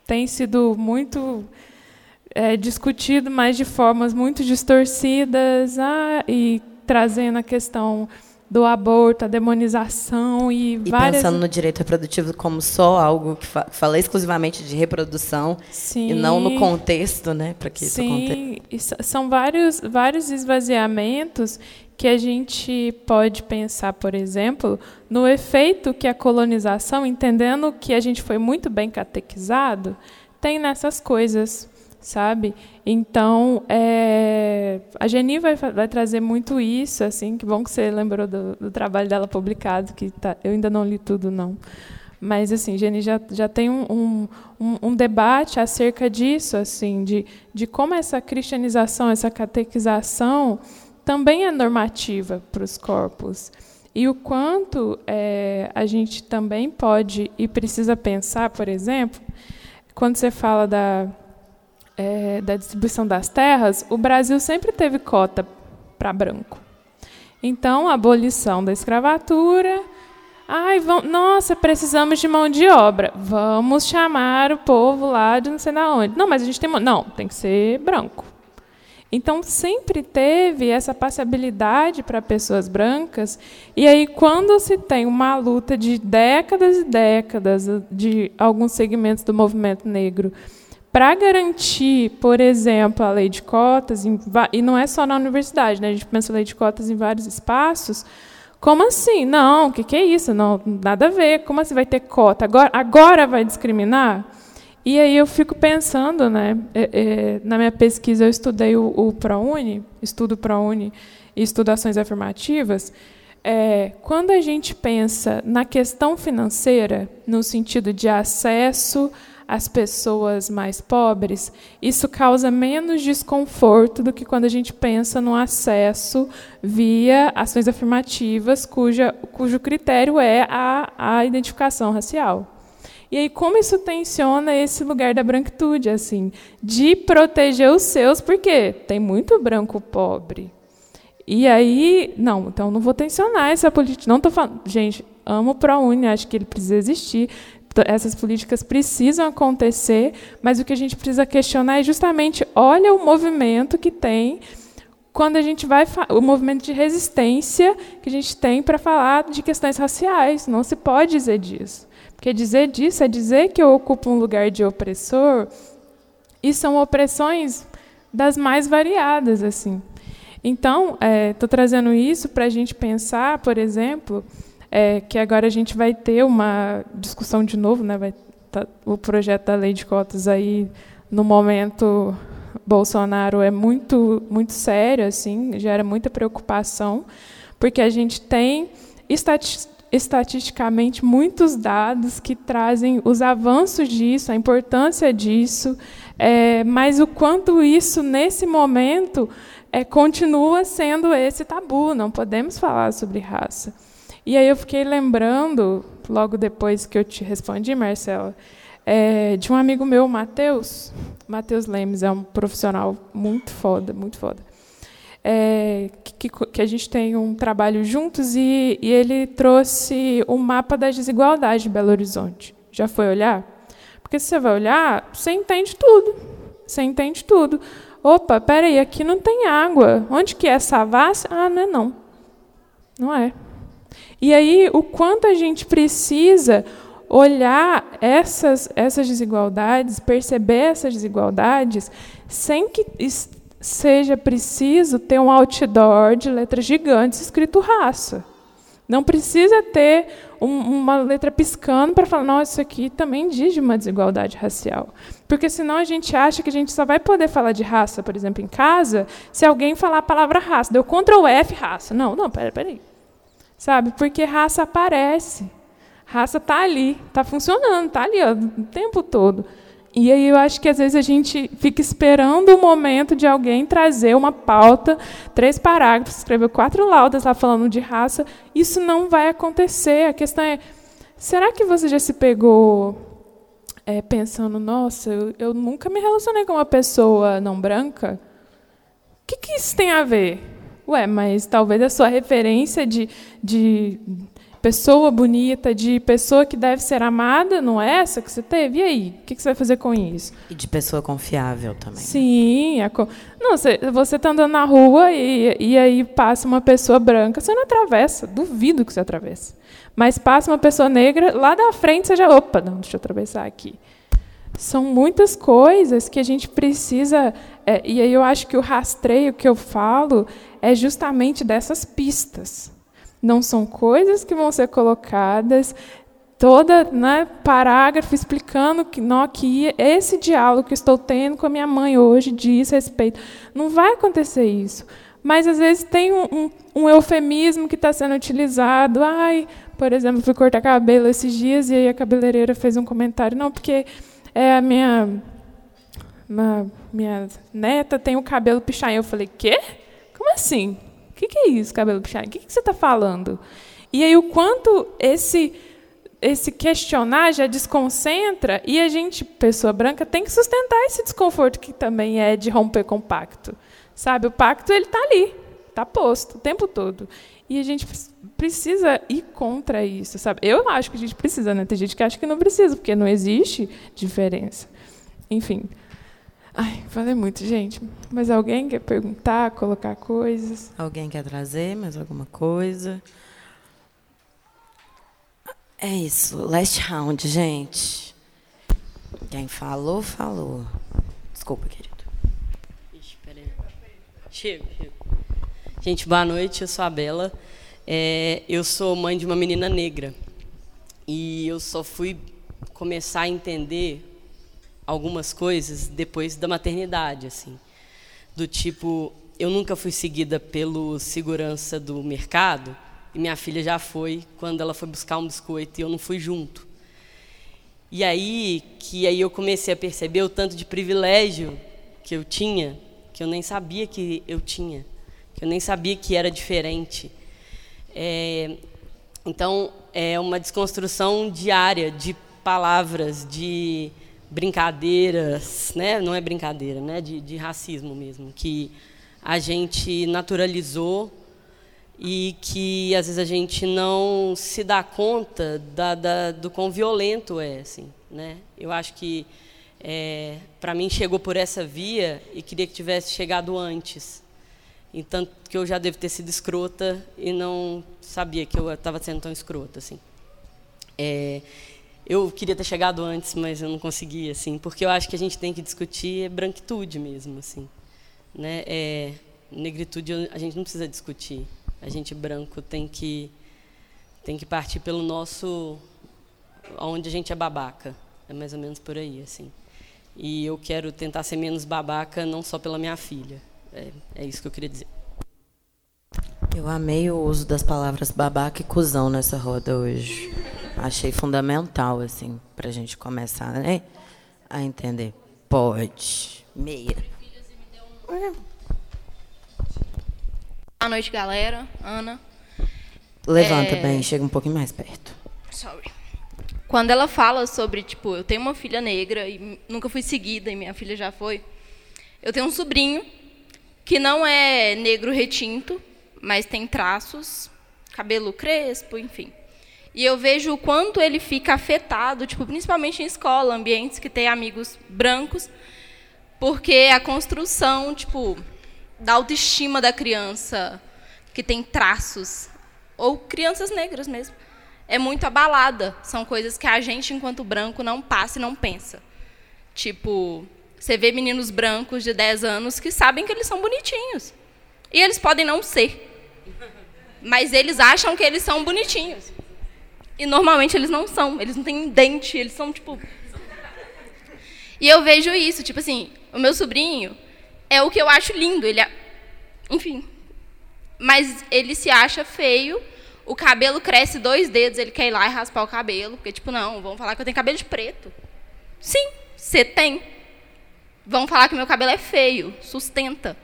tem sido muito é, discutido, mas de formas muito distorcidas, ah, e trazendo a questão do aborto, a demonização e, e várias... pensando no direito reprodutivo como só algo que fa fala exclusivamente de reprodução Sim. e não no contexto, né, para que Sim. isso aconteça. São vários vários esvaziamentos que a gente pode pensar, por exemplo, no efeito que a colonização, entendendo que a gente foi muito bem catequizado, tem nessas coisas sabe? Então, é, a Geni vai, vai, trazer muito isso, assim, que bom que você lembrou do, do trabalho dela publicado, que tá, eu ainda não li tudo, não. Mas, assim, Geni já, já tem um, um, um, debate acerca disso, assim, de, de como essa cristianização, essa catequização também é normativa para os corpos. E o quanto é, a gente também pode e precisa pensar, por exemplo, quando você fala da, é, da distribuição das terras, o Brasil sempre teve cota para branco. Então, a abolição da escravatura. Ai, nossa, precisamos de mão de obra. Vamos chamar o povo lá de não sei na onde. Não, mas a gente tem. Não, tem que ser branco. Então, sempre teve essa passabilidade para pessoas brancas. E aí, quando se tem uma luta de décadas e décadas de alguns segmentos do movimento negro para garantir, por exemplo, a lei de cotas, e não é só na universidade, né? a gente pensa lei de cotas em vários espaços, como assim? Não, o que, que, é isso? Não, nada a ver. Como assim vai ter cota? Agora, agora vai discriminar? E aí eu fico pensando, né? É, é, na minha pesquisa eu estudei o, o ProUni, estudo ProUni e estudações afirmativas. É, quando a gente pensa na questão financeira, no sentido de acesso as pessoas mais pobres, isso causa menos desconforto do que quando a gente pensa no acesso via ações afirmativas, cuja, cujo critério é a, a identificação racial. E aí, como isso tensiona esse lugar da branquitude, assim, de proteger os seus, porque tem muito branco pobre. E aí, não, então não vou tensionar essa política. Não estou falando. Gente, amo o ProUni, acho que ele precisa existir essas políticas precisam acontecer, mas o que a gente precisa questionar é justamente, olha o movimento que tem quando a gente vai o movimento de resistência que a gente tem para falar de questões raciais, não se pode dizer disso. Porque dizer disso é dizer que eu ocupo um lugar de opressor, e são opressões das mais variadas assim. Então, estou é, trazendo isso para a gente pensar, por exemplo, é, que agora a gente vai ter uma discussão de novo, né? Vai tá, o projeto da lei de cotas aí no momento Bolsonaro é muito muito sério, assim, gera muita preocupação, porque a gente tem estati estatisticamente muitos dados que trazem os avanços disso, a importância disso, é, mas o quanto isso nesse momento é, continua sendo esse tabu. Não podemos falar sobre raça. E aí eu fiquei lembrando, logo depois que eu te respondi, Marcela, é, de um amigo meu, Matheus. Matheus Lemes é um profissional muito foda, muito foda. É, que, que, a gente tem um trabalho juntos e, e ele trouxe o mapa das desigualdades de Belo Horizonte. Já foi olhar? Porque se você vai olhar, você entende tudo. Você entende tudo. Opa, peraí, aqui não tem água. Onde que é Savassi? Ah, não é não. Não é. E aí, o quanto a gente precisa olhar essas, essas desigualdades, perceber essas desigualdades, sem que seja preciso ter um outdoor de letras gigantes escrito raça. Não precisa ter um, uma letra piscando para falar, nossa, isso aqui também diz de uma desigualdade racial. Porque senão a gente acha que a gente só vai poder falar de raça, por exemplo, em casa, se alguém falar a palavra raça. Deu Ctrl F, raça. Não, não, peraí, peraí. Sabe? Porque raça aparece. Raça está ali, está funcionando, está ali ó, o tempo todo. E aí eu acho que às vezes a gente fica esperando o momento de alguém trazer uma pauta, três parágrafos, escrever quatro laudas lá falando de raça. Isso não vai acontecer. A questão é, será que você já se pegou é, pensando, nossa, eu, eu, nunca me relacionei com uma pessoa não branca? O que, que isso tem a ver? Ué, mas talvez a sua referência de, de pessoa bonita, de pessoa que deve ser amada, não é essa que você teve? E aí? O que você vai fazer com isso? E de pessoa confiável também. Sim. É co... Não, você está andando na rua e, e aí passa uma pessoa branca, você não atravessa, duvido que você atravesse. Mas passa uma pessoa negra, lá da frente você já, opa, não, deixa eu atravessar aqui. São muitas coisas que a gente precisa. É, e aí eu acho que o rastreio que eu falo é justamente dessas pistas. Não são coisas que vão ser colocadas toda né, parágrafo explicando que, não, que esse diálogo que estou tendo com a minha mãe hoje diz respeito. Não vai acontecer isso. Mas, às vezes, tem um, um, um eufemismo que está sendo utilizado. Ai, por exemplo, fui cortar cabelo esses dias e aí a cabeleireira fez um comentário. Não, porque é, a minha, uma, minha neta tem o cabelo pichain. Eu falei, quê? Como assim? O que, que é isso, cabelo pichain? O que, que você está falando? E aí o quanto esse esse questionar já desconcentra e a gente, pessoa branca, tem que sustentar esse desconforto que também é de romper com o pacto. Sabe, o pacto ele está ali, está posto o tempo todo. E a gente precisa ir contra isso, sabe? Eu acho que a gente precisa, né? Tem gente que acha que não precisa, porque não existe diferença. Enfim. Ai, falei muito, gente. Mas alguém quer perguntar, colocar coisas? Alguém quer trazer mais alguma coisa? É isso, last round, gente. Quem falou, falou. Desculpa, querido. Ixi, peraí. Chego, chego. Gente, boa noite, eu sou a Bela. É, eu sou mãe de uma menina negra. E eu só fui começar a entender algumas coisas depois da maternidade, assim. Do tipo, eu nunca fui seguida pelo segurança do mercado, e minha filha já foi quando ela foi buscar um biscoito e eu não fui junto. E aí que aí eu comecei a perceber o tanto de privilégio que eu tinha, que eu nem sabia que eu tinha que eu nem sabia que era diferente. É, então, é uma desconstrução diária de palavras, de brincadeiras, né? não é brincadeira, né? de, de racismo mesmo, que a gente naturalizou e que às vezes a gente não se dá conta da, da, do quão violento é. Assim, né? Eu acho que, é, para mim, chegou por essa via e queria que tivesse chegado antes. Então, que eu já devo ter sido escrota e não sabia que eu estava sendo tão escrota, assim. É, eu queria ter chegado antes, mas eu não consegui, assim, porque eu acho que a gente tem que discutir branquitude mesmo, assim, né? É, negritude a gente não precisa discutir. A gente branco tem que tem que partir pelo nosso onde a gente é babaca. É mais ou menos por aí, assim. E eu quero tentar ser menos babaca não só pela minha filha, é, é isso que eu queria dizer. Eu amei o uso das palavras babaca e cuzão nessa roda hoje. Achei fundamental, assim, para a gente começar né, a entender. Pode. Meia. Boa noite, galera. Ana. Levanta é... bem, chega um pouquinho mais perto. Sorry. Quando ela fala sobre, tipo, eu tenho uma filha negra e nunca fui seguida e minha filha já foi. Eu tenho um sobrinho que não é negro retinto, mas tem traços, cabelo crespo, enfim. E eu vejo o quanto ele fica afetado, tipo, principalmente em escola, ambientes que tem amigos brancos, porque a construção, tipo, da autoestima da criança que tem traços ou crianças negras mesmo, é muito abalada. São coisas que a gente enquanto branco não passa e não pensa. Tipo, você vê meninos brancos de 10 anos que sabem que eles são bonitinhos. E eles podem não ser. Mas eles acham que eles são bonitinhos. E normalmente eles não são. Eles não têm dente, eles são tipo. E eu vejo isso, tipo assim, o meu sobrinho é o que eu acho lindo. Ele é... Enfim. Mas ele se acha feio. O cabelo cresce dois dedos, ele quer ir lá e raspar o cabelo. Porque, tipo, não, vamos falar que eu tenho cabelo de preto. Sim, você tem vão falar que meu cabelo é feio, sustenta.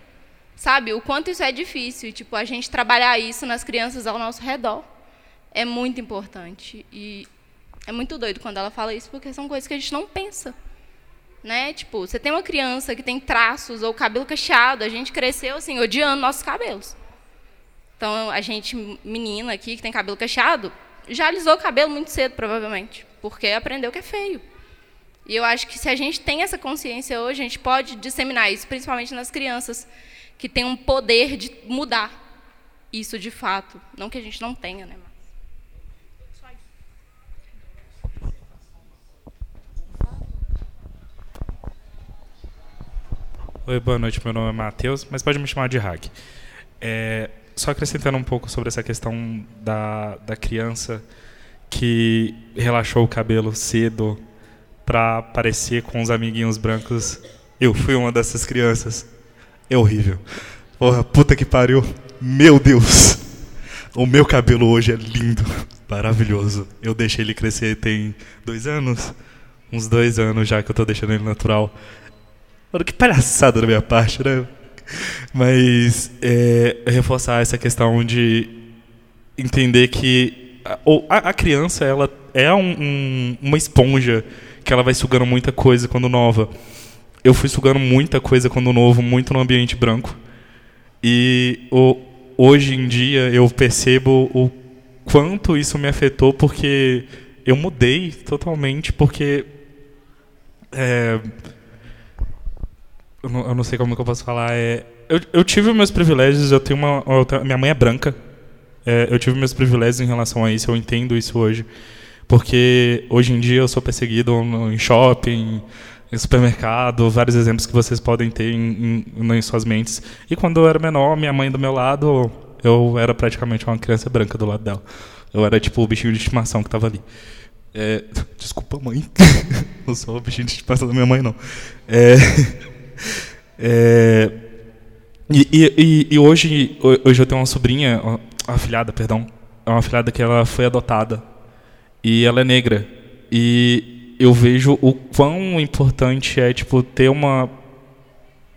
Sabe? O quanto isso é difícil. Tipo, a gente trabalhar isso nas crianças ao nosso redor é muito importante. E é muito doido quando ela fala isso, porque são coisas que a gente não pensa. Né? Tipo, você tem uma criança que tem traços ou cabelo cacheado, a gente cresceu assim, odiando nossos cabelos. Então, a gente, menina aqui que tem cabelo cacheado, já alisou o cabelo muito cedo, provavelmente, porque aprendeu que é feio. E eu acho que se a gente tem essa consciência hoje, a gente pode disseminar isso, principalmente nas crianças, que têm um poder de mudar isso de fato. Não que a gente não tenha, né? Oi, boa noite. Meu nome é Matheus, mas pode me chamar de Hack. É, só acrescentando um pouco sobre essa questão da, da criança que relaxou o cabelo cedo para parecer com os amiguinhos brancos. Eu fui uma dessas crianças. É horrível. Porra, puta que pariu. Meu Deus. O meu cabelo hoje é lindo, maravilhoso. Eu deixei ele crescer tem dois anos. Uns dois anos já que eu tô deixando ele natural. Mano, que palhaçada da minha parte, né? Mas é, reforçar essa questão de entender que a, a criança ela é um, um, uma esponja que ela vai sugando muita coisa quando nova. Eu fui sugando muita coisa quando novo, muito no ambiente branco. E o, hoje em dia eu percebo o quanto isso me afetou porque eu mudei totalmente porque é, eu não, sei como que eu posso falar. É, eu, eu tive meus privilégios, eu tenho uma. minha mãe é branca. É, eu tive meus privilégios em relação a isso, eu entendo isso hoje. Porque hoje em dia eu sou perseguido em shopping, em supermercado, vários exemplos que vocês podem ter em, em, em suas mentes. E quando eu era menor, minha mãe do meu lado, eu era praticamente uma criança branca do lado dela. Eu era tipo o bichinho de estimação que estava ali. É, desculpa, mãe. [LAUGHS] não sou o bichinho de estimação da minha mãe, não. É, [LAUGHS] é, e, e, e, hoje, hoje eu tenho uma sobrinha, uma afilhada, perdão, é uma afilhada que ela foi adotada e ela é negra e eu vejo o quão importante é tipo ter uma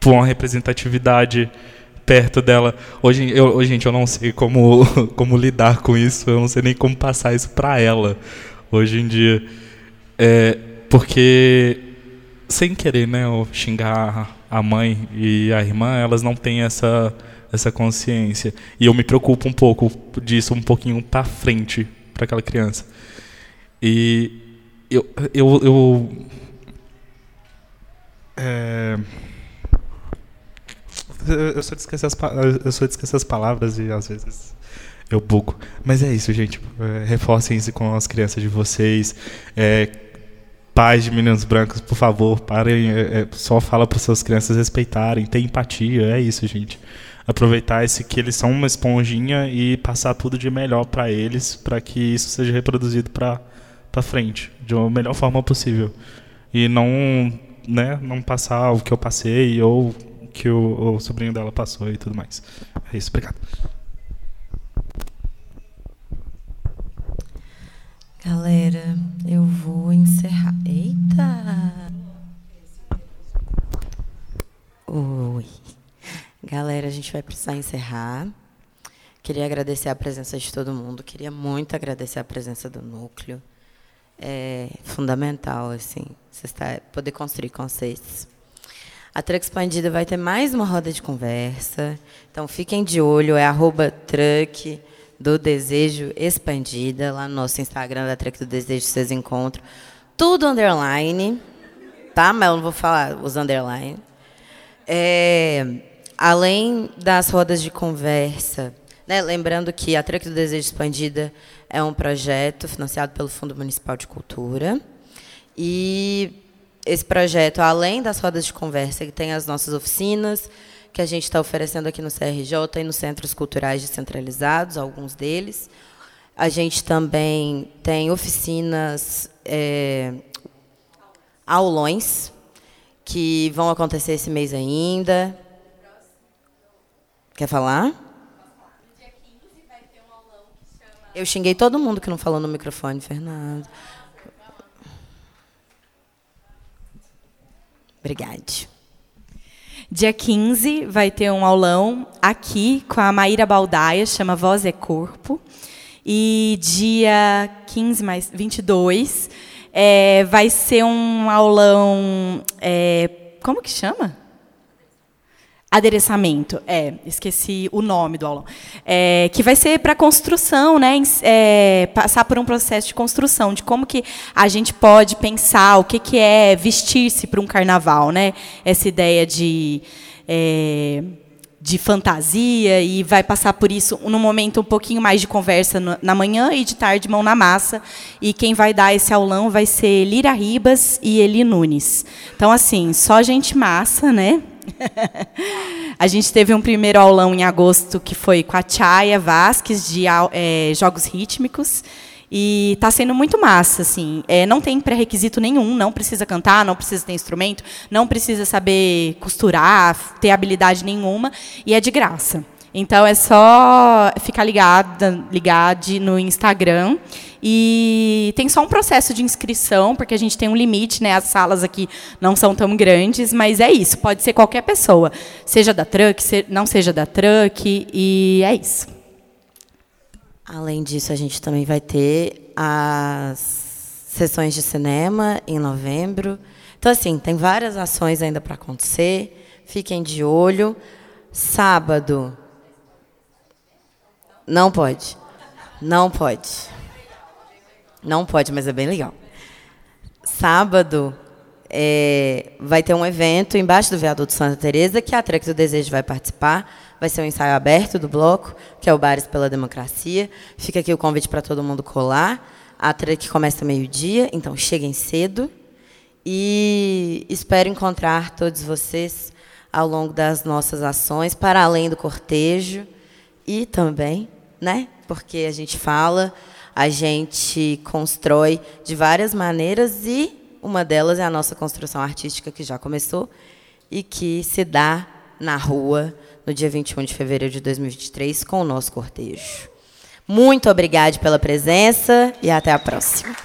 uma representatividade perto dela. Hoje, eu, gente, eu não sei como [LAUGHS] como lidar com isso, eu não sei nem como passar isso para ela hoje em dia, é, porque sem querer, né, eu xingar a mãe e a irmã, elas não têm essa essa consciência. E eu me preocupo um pouco disso um pouquinho para frente para aquela criança. E eu eu, eu é, eu sou de esquecer as eu sou de esquecer as palavras e às vezes eu buco. Mas é isso, gente. É, reforcem isso com as crianças de vocês. É, pais de meninos brancos, por favor, parem. É, é, só fala para suas crianças respeitarem, ter empatia. É isso, gente. Aproveitar esse que eles são uma esponjinha e passar tudo de melhor para eles, para que isso seja reproduzido para para frente, de uma melhor forma possível. E não, né, não passar o que eu passei ou que o, o sobrinho dela passou e tudo mais. É isso, obrigado. Galera, eu vou encerrar. Eita! Oi. Galera, a gente vai precisar encerrar. Queria agradecer a presença de todo mundo. Queria muito agradecer a presença do núcleo. É fundamental, assim, você está, poder construir vocês. A Truck Expandida vai ter mais uma roda de conversa. Então, fiquem de olho. É arroba truck do Desejo Expandida, lá no nosso Instagram da Trek do Desejo, vocês encontram. Tudo underline, tá? Mas eu não vou falar os underline. É, além das rodas de conversa, né? lembrando que a Trek do Desejo Expandida é um projeto financiado pelo Fundo Municipal de Cultura. E esse projeto, além das rodas de conversa, que tem as nossas oficinas, que a gente está oferecendo aqui no CRJ e nos centros culturais descentralizados, alguns deles. A gente também tem oficinas, é, aulões, que vão acontecer esse mês ainda. Quer falar? Eu xinguei todo mundo que não falou no microfone, Fernando. Obrigada. Dia 15 vai ter um aulão aqui com a Maíra Baldaia, chama Voz é Corpo. E dia 15 mais 22 é, vai ser um aulão. É, como que chama? Adereçamento, é, esqueci o nome do aulão, é, que vai ser para construção, né, é, passar por um processo de construção, de como que a gente pode pensar o que, que é vestir-se para um carnaval, né, essa ideia de é, de fantasia e vai passar por isso num momento um pouquinho mais de conversa na manhã e de tarde mão na massa. E quem vai dar esse aulão vai ser Lira Ribas e Eli Nunes. Então, assim, só gente massa, né? [LAUGHS] a gente teve um primeiro aulão em agosto que foi com a Chaya Vasques, de é, Jogos Rítmicos. E está sendo muito massa, assim. É, não tem pré-requisito nenhum, não precisa cantar, não precisa ter instrumento, não precisa saber costurar, ter habilidade nenhuma, e é de graça. Então é só ficar ligada, ligado no Instagram. E tem só um processo de inscrição, porque a gente tem um limite, né? As salas aqui não são tão grandes, mas é isso. Pode ser qualquer pessoa, seja da truck, não seja da truck, e é isso. Além disso, a gente também vai ter as sessões de cinema em novembro. Então, assim, tem várias ações ainda para acontecer. Fiquem de olho. Sábado. Não pode. Não pode. Não pode, mas é bem legal. Sábado é, vai ter um evento embaixo do viaduto Santa Teresa que a Trek do Desejo vai participar vai ser um ensaio aberto do bloco, que é o Bares pela Democracia. Fica aqui o convite para todo mundo colar. A trek começa meio-dia, então cheguem cedo. E espero encontrar todos vocês ao longo das nossas ações, para além do cortejo. E também, né? Porque a gente fala, a gente constrói de várias maneiras e uma delas é a nossa construção artística que já começou e que se dá na rua no dia 21 de fevereiro de 2023 com o nosso cortejo. Muito obrigada pela presença e até a próxima.